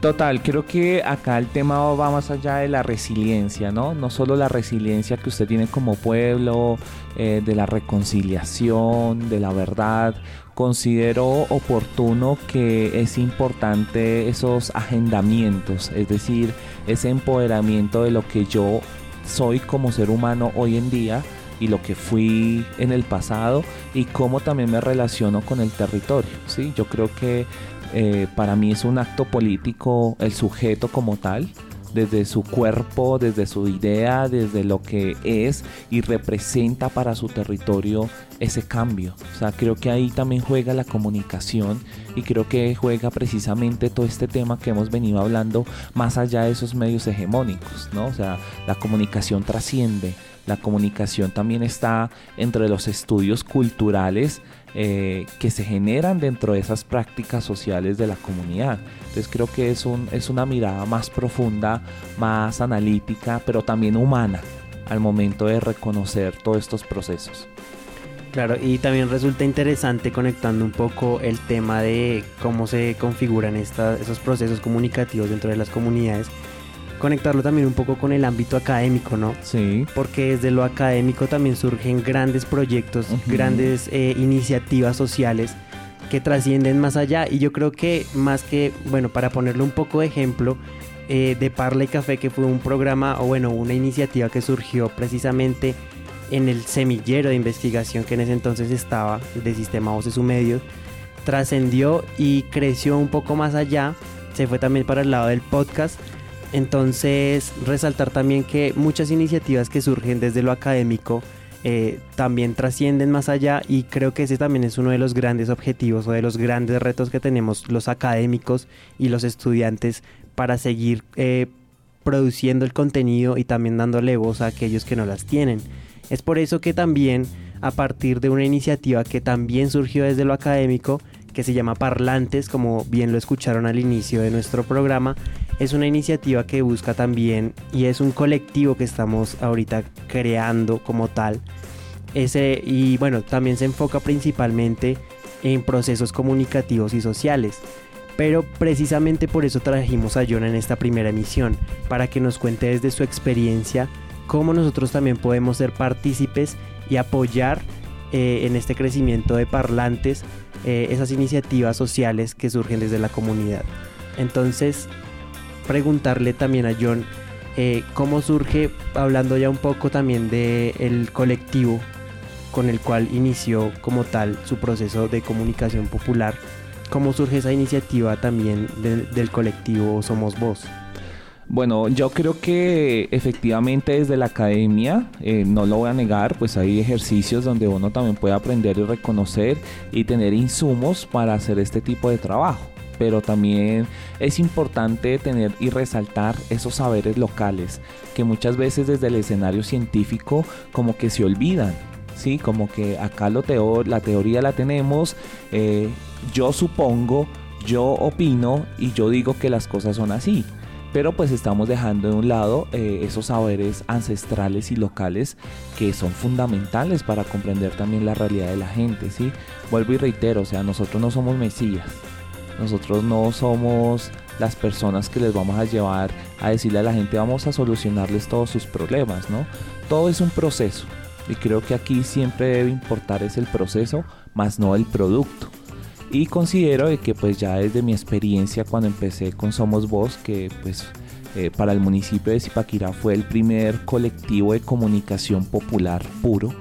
S4: Total, creo que acá el tema va más allá de la resiliencia, ¿no? No solo la resiliencia que usted tiene como pueblo, eh, de la reconciliación, de la verdad. Considero oportuno que es importante esos agendamientos, es decir, ese empoderamiento de lo que yo soy como ser humano hoy en día y lo que fui en el pasado y cómo también me relaciono con el territorio. ¿sí? Yo creo que eh, para mí es un acto político el sujeto como tal, desde su cuerpo, desde su idea, desde lo que es y representa para su territorio ese cambio. O sea, creo que ahí también juega la comunicación y creo que juega precisamente todo este tema que hemos venido hablando más allá de esos medios hegemónicos, ¿no? O sea, la comunicación trasciende, la comunicación también está entre los estudios culturales eh, que se generan dentro de esas prácticas sociales de la comunidad. Entonces creo que es, un, es una mirada más profunda, más analítica, pero también humana al momento de reconocer todos estos procesos.
S1: Claro, y también resulta interesante conectando un poco el tema de cómo se configuran esos procesos comunicativos dentro de las comunidades conectarlo también un poco con el ámbito académico, ¿no?
S4: Sí.
S1: Porque desde lo académico también surgen grandes proyectos, grandes eh, iniciativas sociales que trascienden más allá. Y yo creo que más que, bueno, para ponerle un poco de ejemplo, eh, de Parla y Café, que fue un programa o bueno, una iniciativa que surgió precisamente en el semillero de investigación que en ese entonces estaba, de Sistema Voces y Medios, trascendió y creció un poco más allá. Se fue también para el lado del podcast entonces, resaltar también que muchas iniciativas que surgen desde lo académico eh, también trascienden más allá y creo que ese también es uno de los grandes objetivos o de los grandes retos que tenemos los académicos y los estudiantes para seguir eh, produciendo el contenido y también dándole voz a aquellos que no las tienen. Es por eso que también a partir de una iniciativa que también surgió desde lo académico, que se llama Parlantes, como bien lo escucharon al inicio de nuestro programa, es una iniciativa que busca también y es un colectivo que estamos ahorita creando como tal. Ese, y bueno, también se enfoca principalmente en procesos comunicativos y sociales. Pero precisamente por eso trajimos a John en esta primera emisión, para que nos cuente desde su experiencia cómo nosotros también podemos ser partícipes y apoyar eh, en este crecimiento de parlantes eh, esas iniciativas sociales que surgen desde la comunidad. Entonces, preguntarle también a John eh, cómo surge, hablando ya un poco también del el colectivo con el cual inició como tal su proceso de comunicación popular, cómo surge esa iniciativa también del colectivo Somos Voz.
S4: Bueno, yo creo que efectivamente desde la academia, eh, no lo voy a negar, pues hay ejercicios donde uno también puede aprender y reconocer y tener insumos para hacer este tipo de trabajo pero también es importante tener y resaltar esos saberes locales que muchas veces desde el escenario científico como que se olvidan. Sí, como que acá la teoría la tenemos, eh, yo supongo, yo opino y yo digo que las cosas son así pero pues estamos dejando de un lado eh, esos saberes ancestrales y locales que son fundamentales para comprender también la realidad de la gente, ¿sí? Vuelvo y reitero, o sea, nosotros no somos mesías, nosotros no somos las personas que les vamos a llevar a decirle a la gente vamos a solucionarles todos sus problemas, ¿no? Todo es un proceso y creo que aquí siempre debe importar es el proceso más no el producto. Y considero que pues ya desde mi experiencia cuando empecé con Somos Voz, que pues eh, para el municipio de Zipaquirá fue el primer colectivo de comunicación popular puro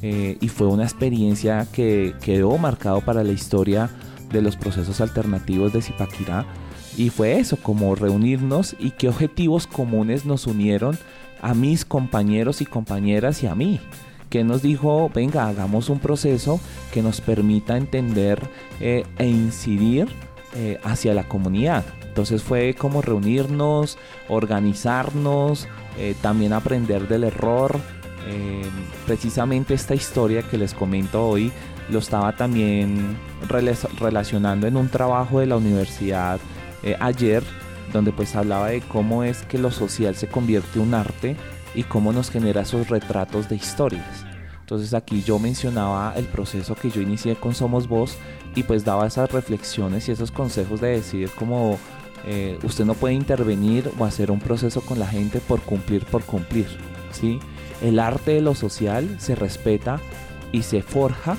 S4: eh, y fue una experiencia que quedó marcado para la historia de los procesos alternativos de Zipaquirá. Y fue eso, como reunirnos y qué objetivos comunes nos unieron a mis compañeros y compañeras y a mí. Que nos dijo, venga, hagamos un proceso que nos permita entender eh, e incidir eh, hacia la comunidad. Entonces fue como reunirnos, organizarnos, eh, también aprender del error. Eh, precisamente esta historia que les comento hoy lo estaba también relacionando en un trabajo de la universidad ayer, donde pues hablaba de cómo es que lo social se convierte en un arte y cómo nos genera esos retratos de historias. Entonces aquí yo mencionaba el proceso que yo inicié con Somos Voz y pues daba esas reflexiones y esos consejos de decir como eh, usted no puede intervenir o hacer un proceso con la gente por cumplir por cumplir. ¿sí? El arte de lo social se respeta y se forja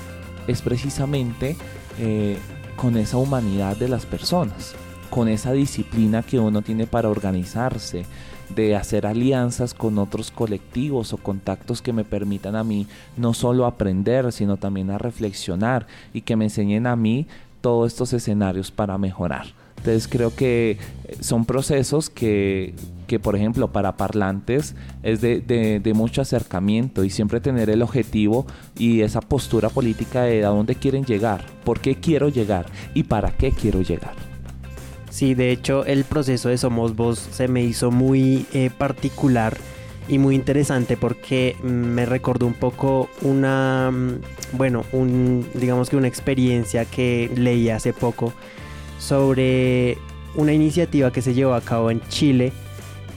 S4: es precisamente eh, con esa humanidad de las personas, con esa disciplina que uno tiene para organizarse, de hacer alianzas con otros colectivos o contactos que me permitan a mí no solo aprender, sino también a reflexionar y que me enseñen a mí todos estos escenarios para mejorar. Entonces creo que eh, son procesos que, que por ejemplo, para parlantes es de, de, mucho acercamiento y siempre tener el objetivo y esa postura política de a dónde quieren llegar, por qué quiero llegar y para qué quiero llegar.
S1: Sí, de hecho el proceso de Somos Voz se me hizo muy eh, particular y muy interesante porque me recordó un poco una, mm, bueno, un, digamos que una experiencia que leí hace poco sobre una iniciativa que se llevó a cabo en Chile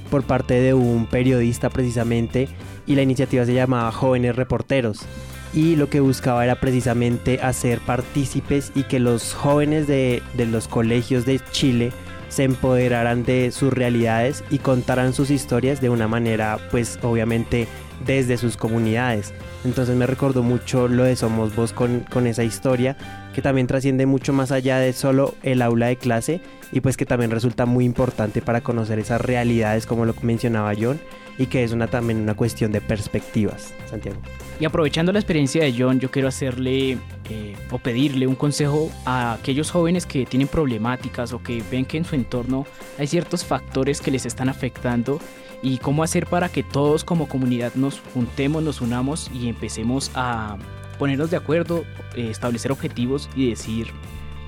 S1: por parte de un periodista precisamente y la iniciativa se llamaba Jóvenes Reporteros y lo que buscaba era precisamente hacer partícipes y que los jóvenes de, los colegios de Chile se empoderaran de sus realidades y contaran sus historias de una manera pues obviamente desde sus comunidades. Entonces me recordó mucho lo de Somos Vos con, con esa historia que también trasciende mucho más allá de solo el aula de clase y pues que también resulta muy importante para conocer esas realidades como lo mencionaba John y que es una, también una cuestión de perspectivas, Santiago.
S3: Y aprovechando la experiencia de John, yo quiero hacerle eh, o pedirle un consejo a aquellos jóvenes que tienen problemáticas o que ven que en su entorno hay ciertos factores que les están afectando y cómo hacer para que todos como comunidad nos juntemos, nos unamos y empecemos a ponernos de acuerdo, eh, establecer objetivos y decir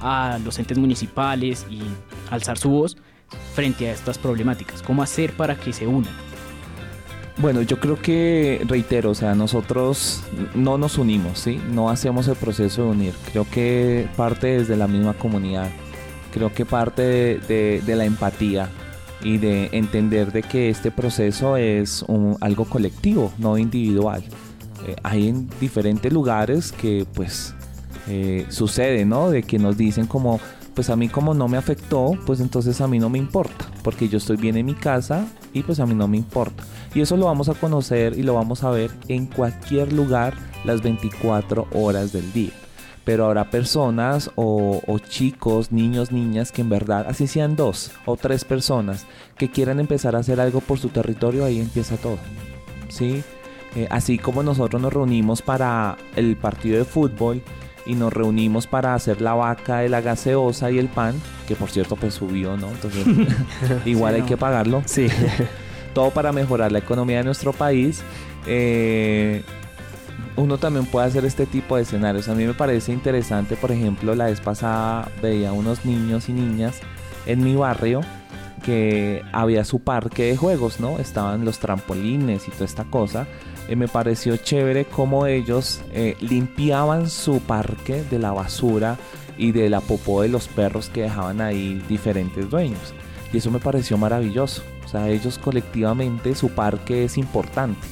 S3: a los entes municipales y alzar su voz frente a estas problemáticas. ¿Cómo hacer para que se unan?
S4: Bueno, yo creo que, reitero, o sea, nosotros no nos unimos, ¿sí? No hacemos el proceso de unir. Creo que parte desde la misma comunidad. Creo que parte de, la empatía y de entender de que este proceso es algo colectivo, no individual. Eh, hay en diferentes lugares que pues eh, sucede, ¿no? De que nos dicen como, pues a mí como no me afectó, pues entonces a mí no me importa, porque yo estoy bien en mi casa y pues a mí no me importa. Y eso lo vamos a conocer y lo vamos a ver en cualquier lugar las 24 horas del día. Pero habrá personas o, chicos, niños, niñas que en verdad, así sean dos o tres personas que quieran empezar a hacer algo por su territorio, ahí empieza todo. ¿Sí? Eh, así como nosotros nos reunimos para el partido de fútbol y nos reunimos para hacer la vaca de la gaseosa y el pan, que por cierto pues subió, ¿no? Entonces igual hay que pagarlo.
S1: Sí.
S4: todo para mejorar la economía de nuestro país. Eh, uno también puede hacer este tipo de escenarios. A mí me parece interesante, por ejemplo, la vez pasada veía unos niños y niñas en mi barrio que había su parque de juegos, ¿no? Estaban los trampolines y toda esta cosa. Y me pareció chévere cómo ellos eh, limpiaban su parque de la basura y de la popó de los perros que dejaban ahí diferentes dueños. Y eso me pareció maravilloso sea, ellos colectivamente, su parque es importante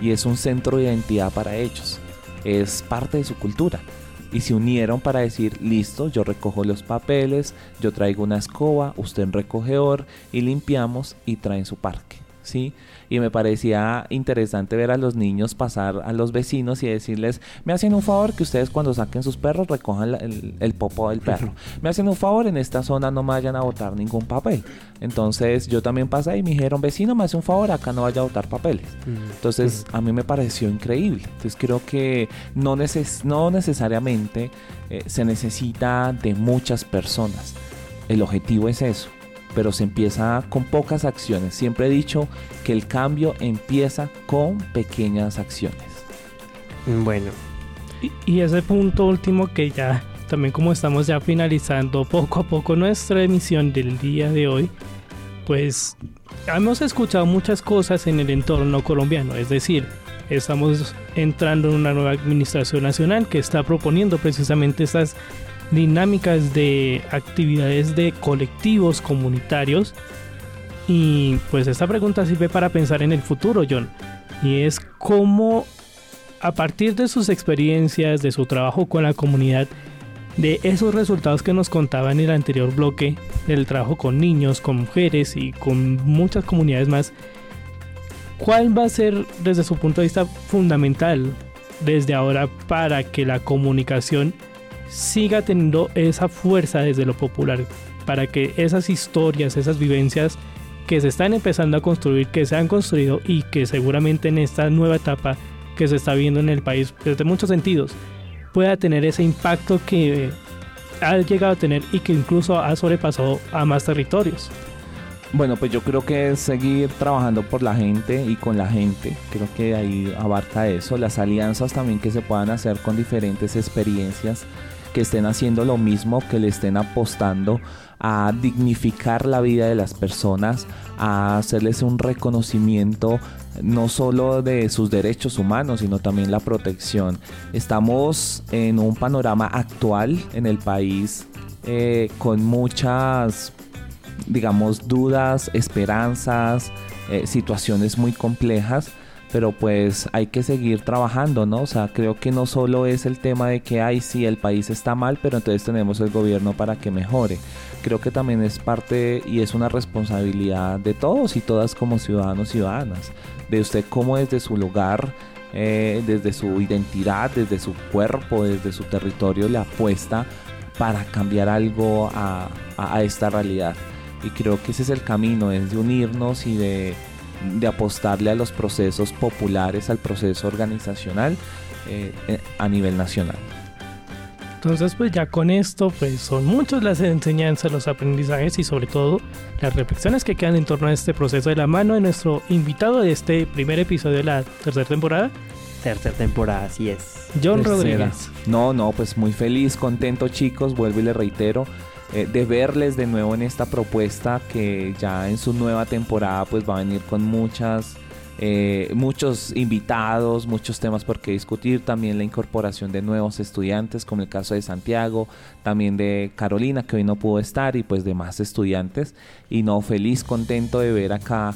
S4: y es un centro de identidad para ellos. Es parte de su cultura. Y se unieron para decir, listo, yo recojo los papeles, yo traigo una escoba, usted un recogedor y limpiamos y traen su parque. ¿Sí? Y me parecía interesante ver a los niños pasar a los vecinos y decirles, me hacen un favor que ustedes cuando saquen sus perros recojan el, el, popo del perro. Me hacen un favor, en esta zona no me vayan a botar ningún papel. Entonces yo también pasé y me dijeron, vecino, me hace un favor, acá no vaya a botar papeles. Entonces a mí me pareció increíble. Entonces creo que no, neces no necesariamente eh, se necesita de muchas personas. El objetivo es eso, pero se empieza con pocas acciones. Siempre he dicho que el cambio empieza con pequeñas acciones.
S1: Bueno.
S2: Y, ese punto último que ya también como estamos ya finalizando poco a poco nuestra emisión del día de hoy, pues hemos escuchado muchas cosas en el entorno colombiano, es decir, estamos entrando en una nueva administración nacional que está proponiendo precisamente estas dinámicas de actividades de colectivos comunitarios. Y pues esta pregunta sirve para pensar en el futuro, John. Y es cómo a partir de sus experiencias, de su trabajo con la comunidad, de esos resultados que nos contaba en el anterior bloque, del trabajo con niños, con mujeres y con muchas comunidades más, ¿cuál va a ser desde su punto de vista fundamental desde ahora para que la comunicación siga teniendo esa fuerza desde lo popular, para que esas historias, esas vivencias que se están empezando a construir, que se han construido y que seguramente en esta nueva etapa que se está viendo en el país desde muchos sentidos, pueda tener ese impacto que ha llegado a tener y que incluso ha sobrepasado a más territorios.
S4: Bueno, pues yo creo que es seguir trabajando por la gente y con la gente. Creo que ahí abarca eso. Las alianzas también que se puedan hacer con diferentes experiencias que estén haciendo lo mismo, que le estén apostando a dignificar la vida de las personas, a hacerles un reconocimiento no solo de sus derechos humanos, sino también la protección. Estamos en un panorama actual en el país eh, con muchas, digamos, dudas, esperanzas, eh, situaciones muy complejas pero pues hay que seguir trabajando, ¿no? O sea, creo que no solo es el tema de que, ay, sí, el país está mal, pero entonces tenemos el gobierno para que mejore. Creo que también es parte y es una responsabilidad de todos y todas como ciudadanos y ciudadanas, de usted cómo desde su lugar, eh, desde su identidad, desde su cuerpo, desde su territorio le apuesta para cambiar algo a, a esta realidad. Y creo que ese es el camino, es de unirnos y de de apostarle a los procesos populares, al proceso organizacional eh, eh, a nivel nacional.
S2: Entonces, pues ya con esto, pues son muchas las enseñanzas, los aprendizajes y sobre todo las reflexiones que quedan en torno a este proceso de la mano de nuestro invitado de este primer episodio de la tercera temporada.
S1: Tercera temporada, así es.
S2: John Rodríguez.
S4: No, no, pues muy feliz, contento chicos, vuelvo y le reitero. Eh, de verles de nuevo en esta propuesta que ya en su nueva temporada pues va a venir con muchas eh, muchos invitados, muchos temas por qué discutir, también la incorporación de nuevos estudiantes, como el caso de Santiago, también de Carolina, que hoy no pudo estar, y pues de más estudiantes. Y no, feliz, contento de ver acá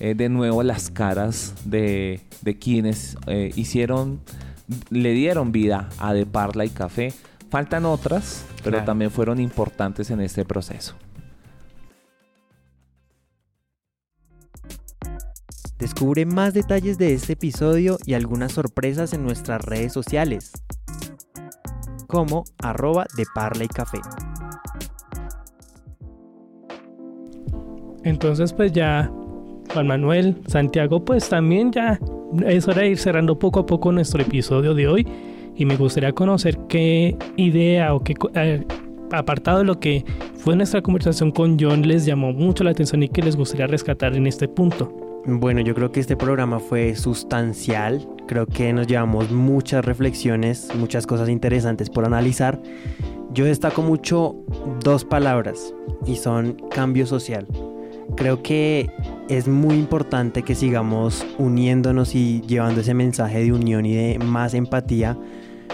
S4: eh, de nuevo las caras de, de quienes hicieron, le dieron vida a De Parla y Café. Faltan otras, pero también fueron importantes en este proceso.
S1: Descubre más detalles de este episodio y algunas sorpresas en nuestras redes sociales, como arroba de Parla y Café.
S2: Entonces pues ya Juan Manuel, Santiago, pues también ya es hora de ir cerrando poco a poco nuestro episodio de hoy y me gustaría conocer qué idea o qué eh, apartado de lo que fue nuestra conversación con John les llamó mucho la atención y que les gustaría rescatar en este punto.
S1: Bueno, yo creo que este programa fue sustancial, creo que nos llevamos muchas reflexiones, muchas cosas interesantes por analizar. Yo destaco mucho dos palabras y son cambio social. Creo que es muy importante que sigamos uniéndonos y llevando ese mensaje de unión y de más empatía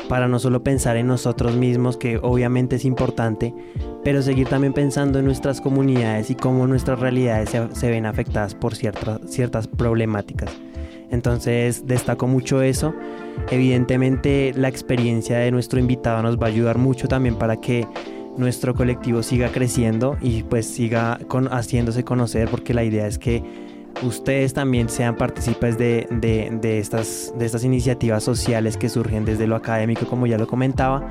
S1: para no solo pensar en nosotros mismos, que obviamente es importante, pero seguir también pensando en nuestras comunidades y cómo nuestras realidades se, ven afectadas por ciertas, ciertas problemáticas. Entonces destaco mucho eso. Evidentemente la experiencia de nuestro invitado nos va a ayudar mucho también para que nuestro colectivo siga creciendo y pues siga con, haciéndose conocer porque la idea es que ustedes también sean partícipes de, estas, de estas iniciativas sociales que surgen desde lo académico, como ya lo comentaba,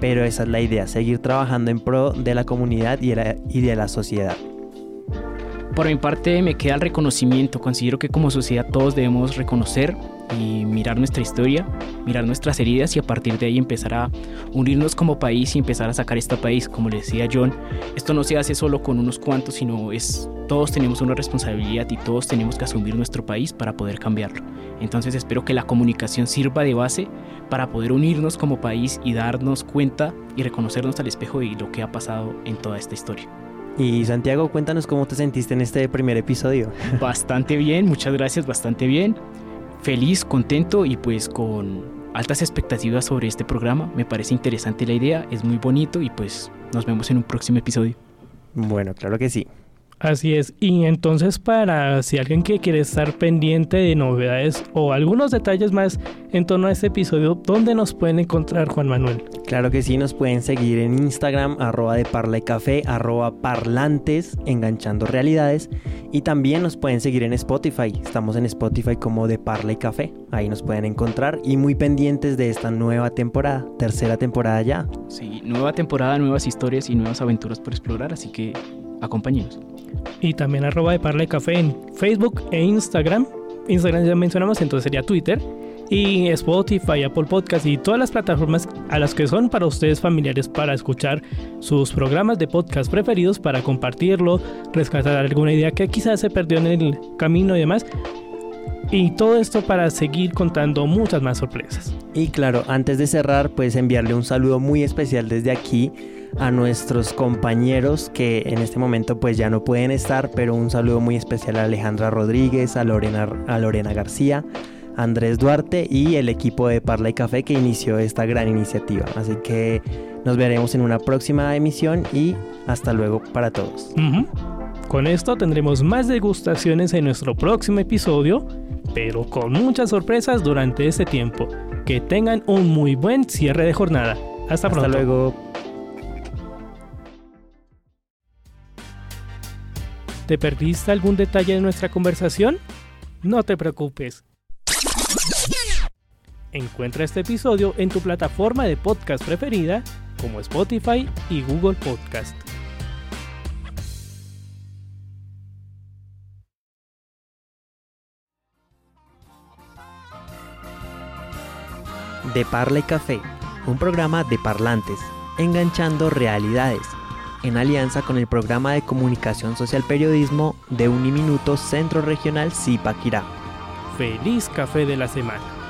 S1: pero esa es la idea, seguir trabajando en pro de la comunidad y de la, sociedad.
S3: Por mi parte me queda el reconocimiento, considero que como sociedad todos debemos reconocer y mirar nuestra historia, mirar nuestras heridas y a partir de ahí empezar a unirnos como país y empezar a sacar este país. Como le decía John, esto no se hace solo con unos cuantos, sino es todos tenemos una responsabilidad y todos tenemos que asumir nuestro país para poder cambiarlo. Entonces espero que la comunicación sirva de base para poder unirnos como país y darnos cuenta y reconocernos al espejo de lo que ha pasado en toda esta historia.
S1: Y Santiago, cuéntanos cómo te sentiste en este primer episodio.
S3: Bastante bien, muchas gracias, bastante bien. Feliz, contento y pues con altas expectativas sobre este programa. Me parece interesante la idea, es muy bonito y pues nos vemos en un próximo episodio.
S1: Bueno, claro que sí.
S2: Así es, y entonces para si alguien que quiere estar pendiente de novedades o algunos detalles más en torno a este episodio, ¿dónde nos pueden encontrar Juan Manuel?
S1: Claro que sí, nos pueden seguir en Instagram, arroba de parla y café, arroba parlantes, enganchando realidades. Y también nos pueden seguir en Spotify, estamos en Spotify como de parla y café, ahí nos pueden encontrar y muy pendientes de esta nueva temporada, tercera temporada ya.
S3: Sí, nueva temporada, nuevas historias y nuevas aventuras por explorar, así que acompáñenos
S2: y también arroba de Parle Café en Facebook e Instagram. Instagram ya mencionamos, entonces sería Twitter. Y Spotify, Apple Podcast y todas las plataformas a las que son para ustedes familiares para escuchar sus programas de podcast preferidos, para compartirlo, rescatar alguna idea que quizás se perdió en el camino y demás. Y todo esto para seguir contando muchas más sorpresas.
S1: Y claro, antes de cerrar, pues enviarle un saludo muy especial desde aquí a nuestros compañeros que en este momento pues ya no pueden estar, pero un saludo muy especial a Alejandra Rodríguez, a Lorena, a Lorena García, Andrés Duarte y el equipo de Parla y Café que inició esta gran iniciativa. Así que nos veremos en una próxima emisión y hasta luego para todos.
S2: Con esto tendremos más degustaciones en nuestro próximo episodio, pero con muchas sorpresas durante este tiempo. Que tengan un muy buen cierre de jornada. Hasta,
S1: hasta luego.
S2: ¿Te perdiste algún detalle de nuestra conversación? No te preocupes. Encuentra este episodio en tu plataforma de podcast preferida como Spotify y Google Podcast.
S1: De Parla y Café, un programa de parlantes, enganchando realidades en alianza con el programa de comunicación social periodismo de Uniminuto Centro Regional Zipaquirá.
S2: Feliz café de la semana.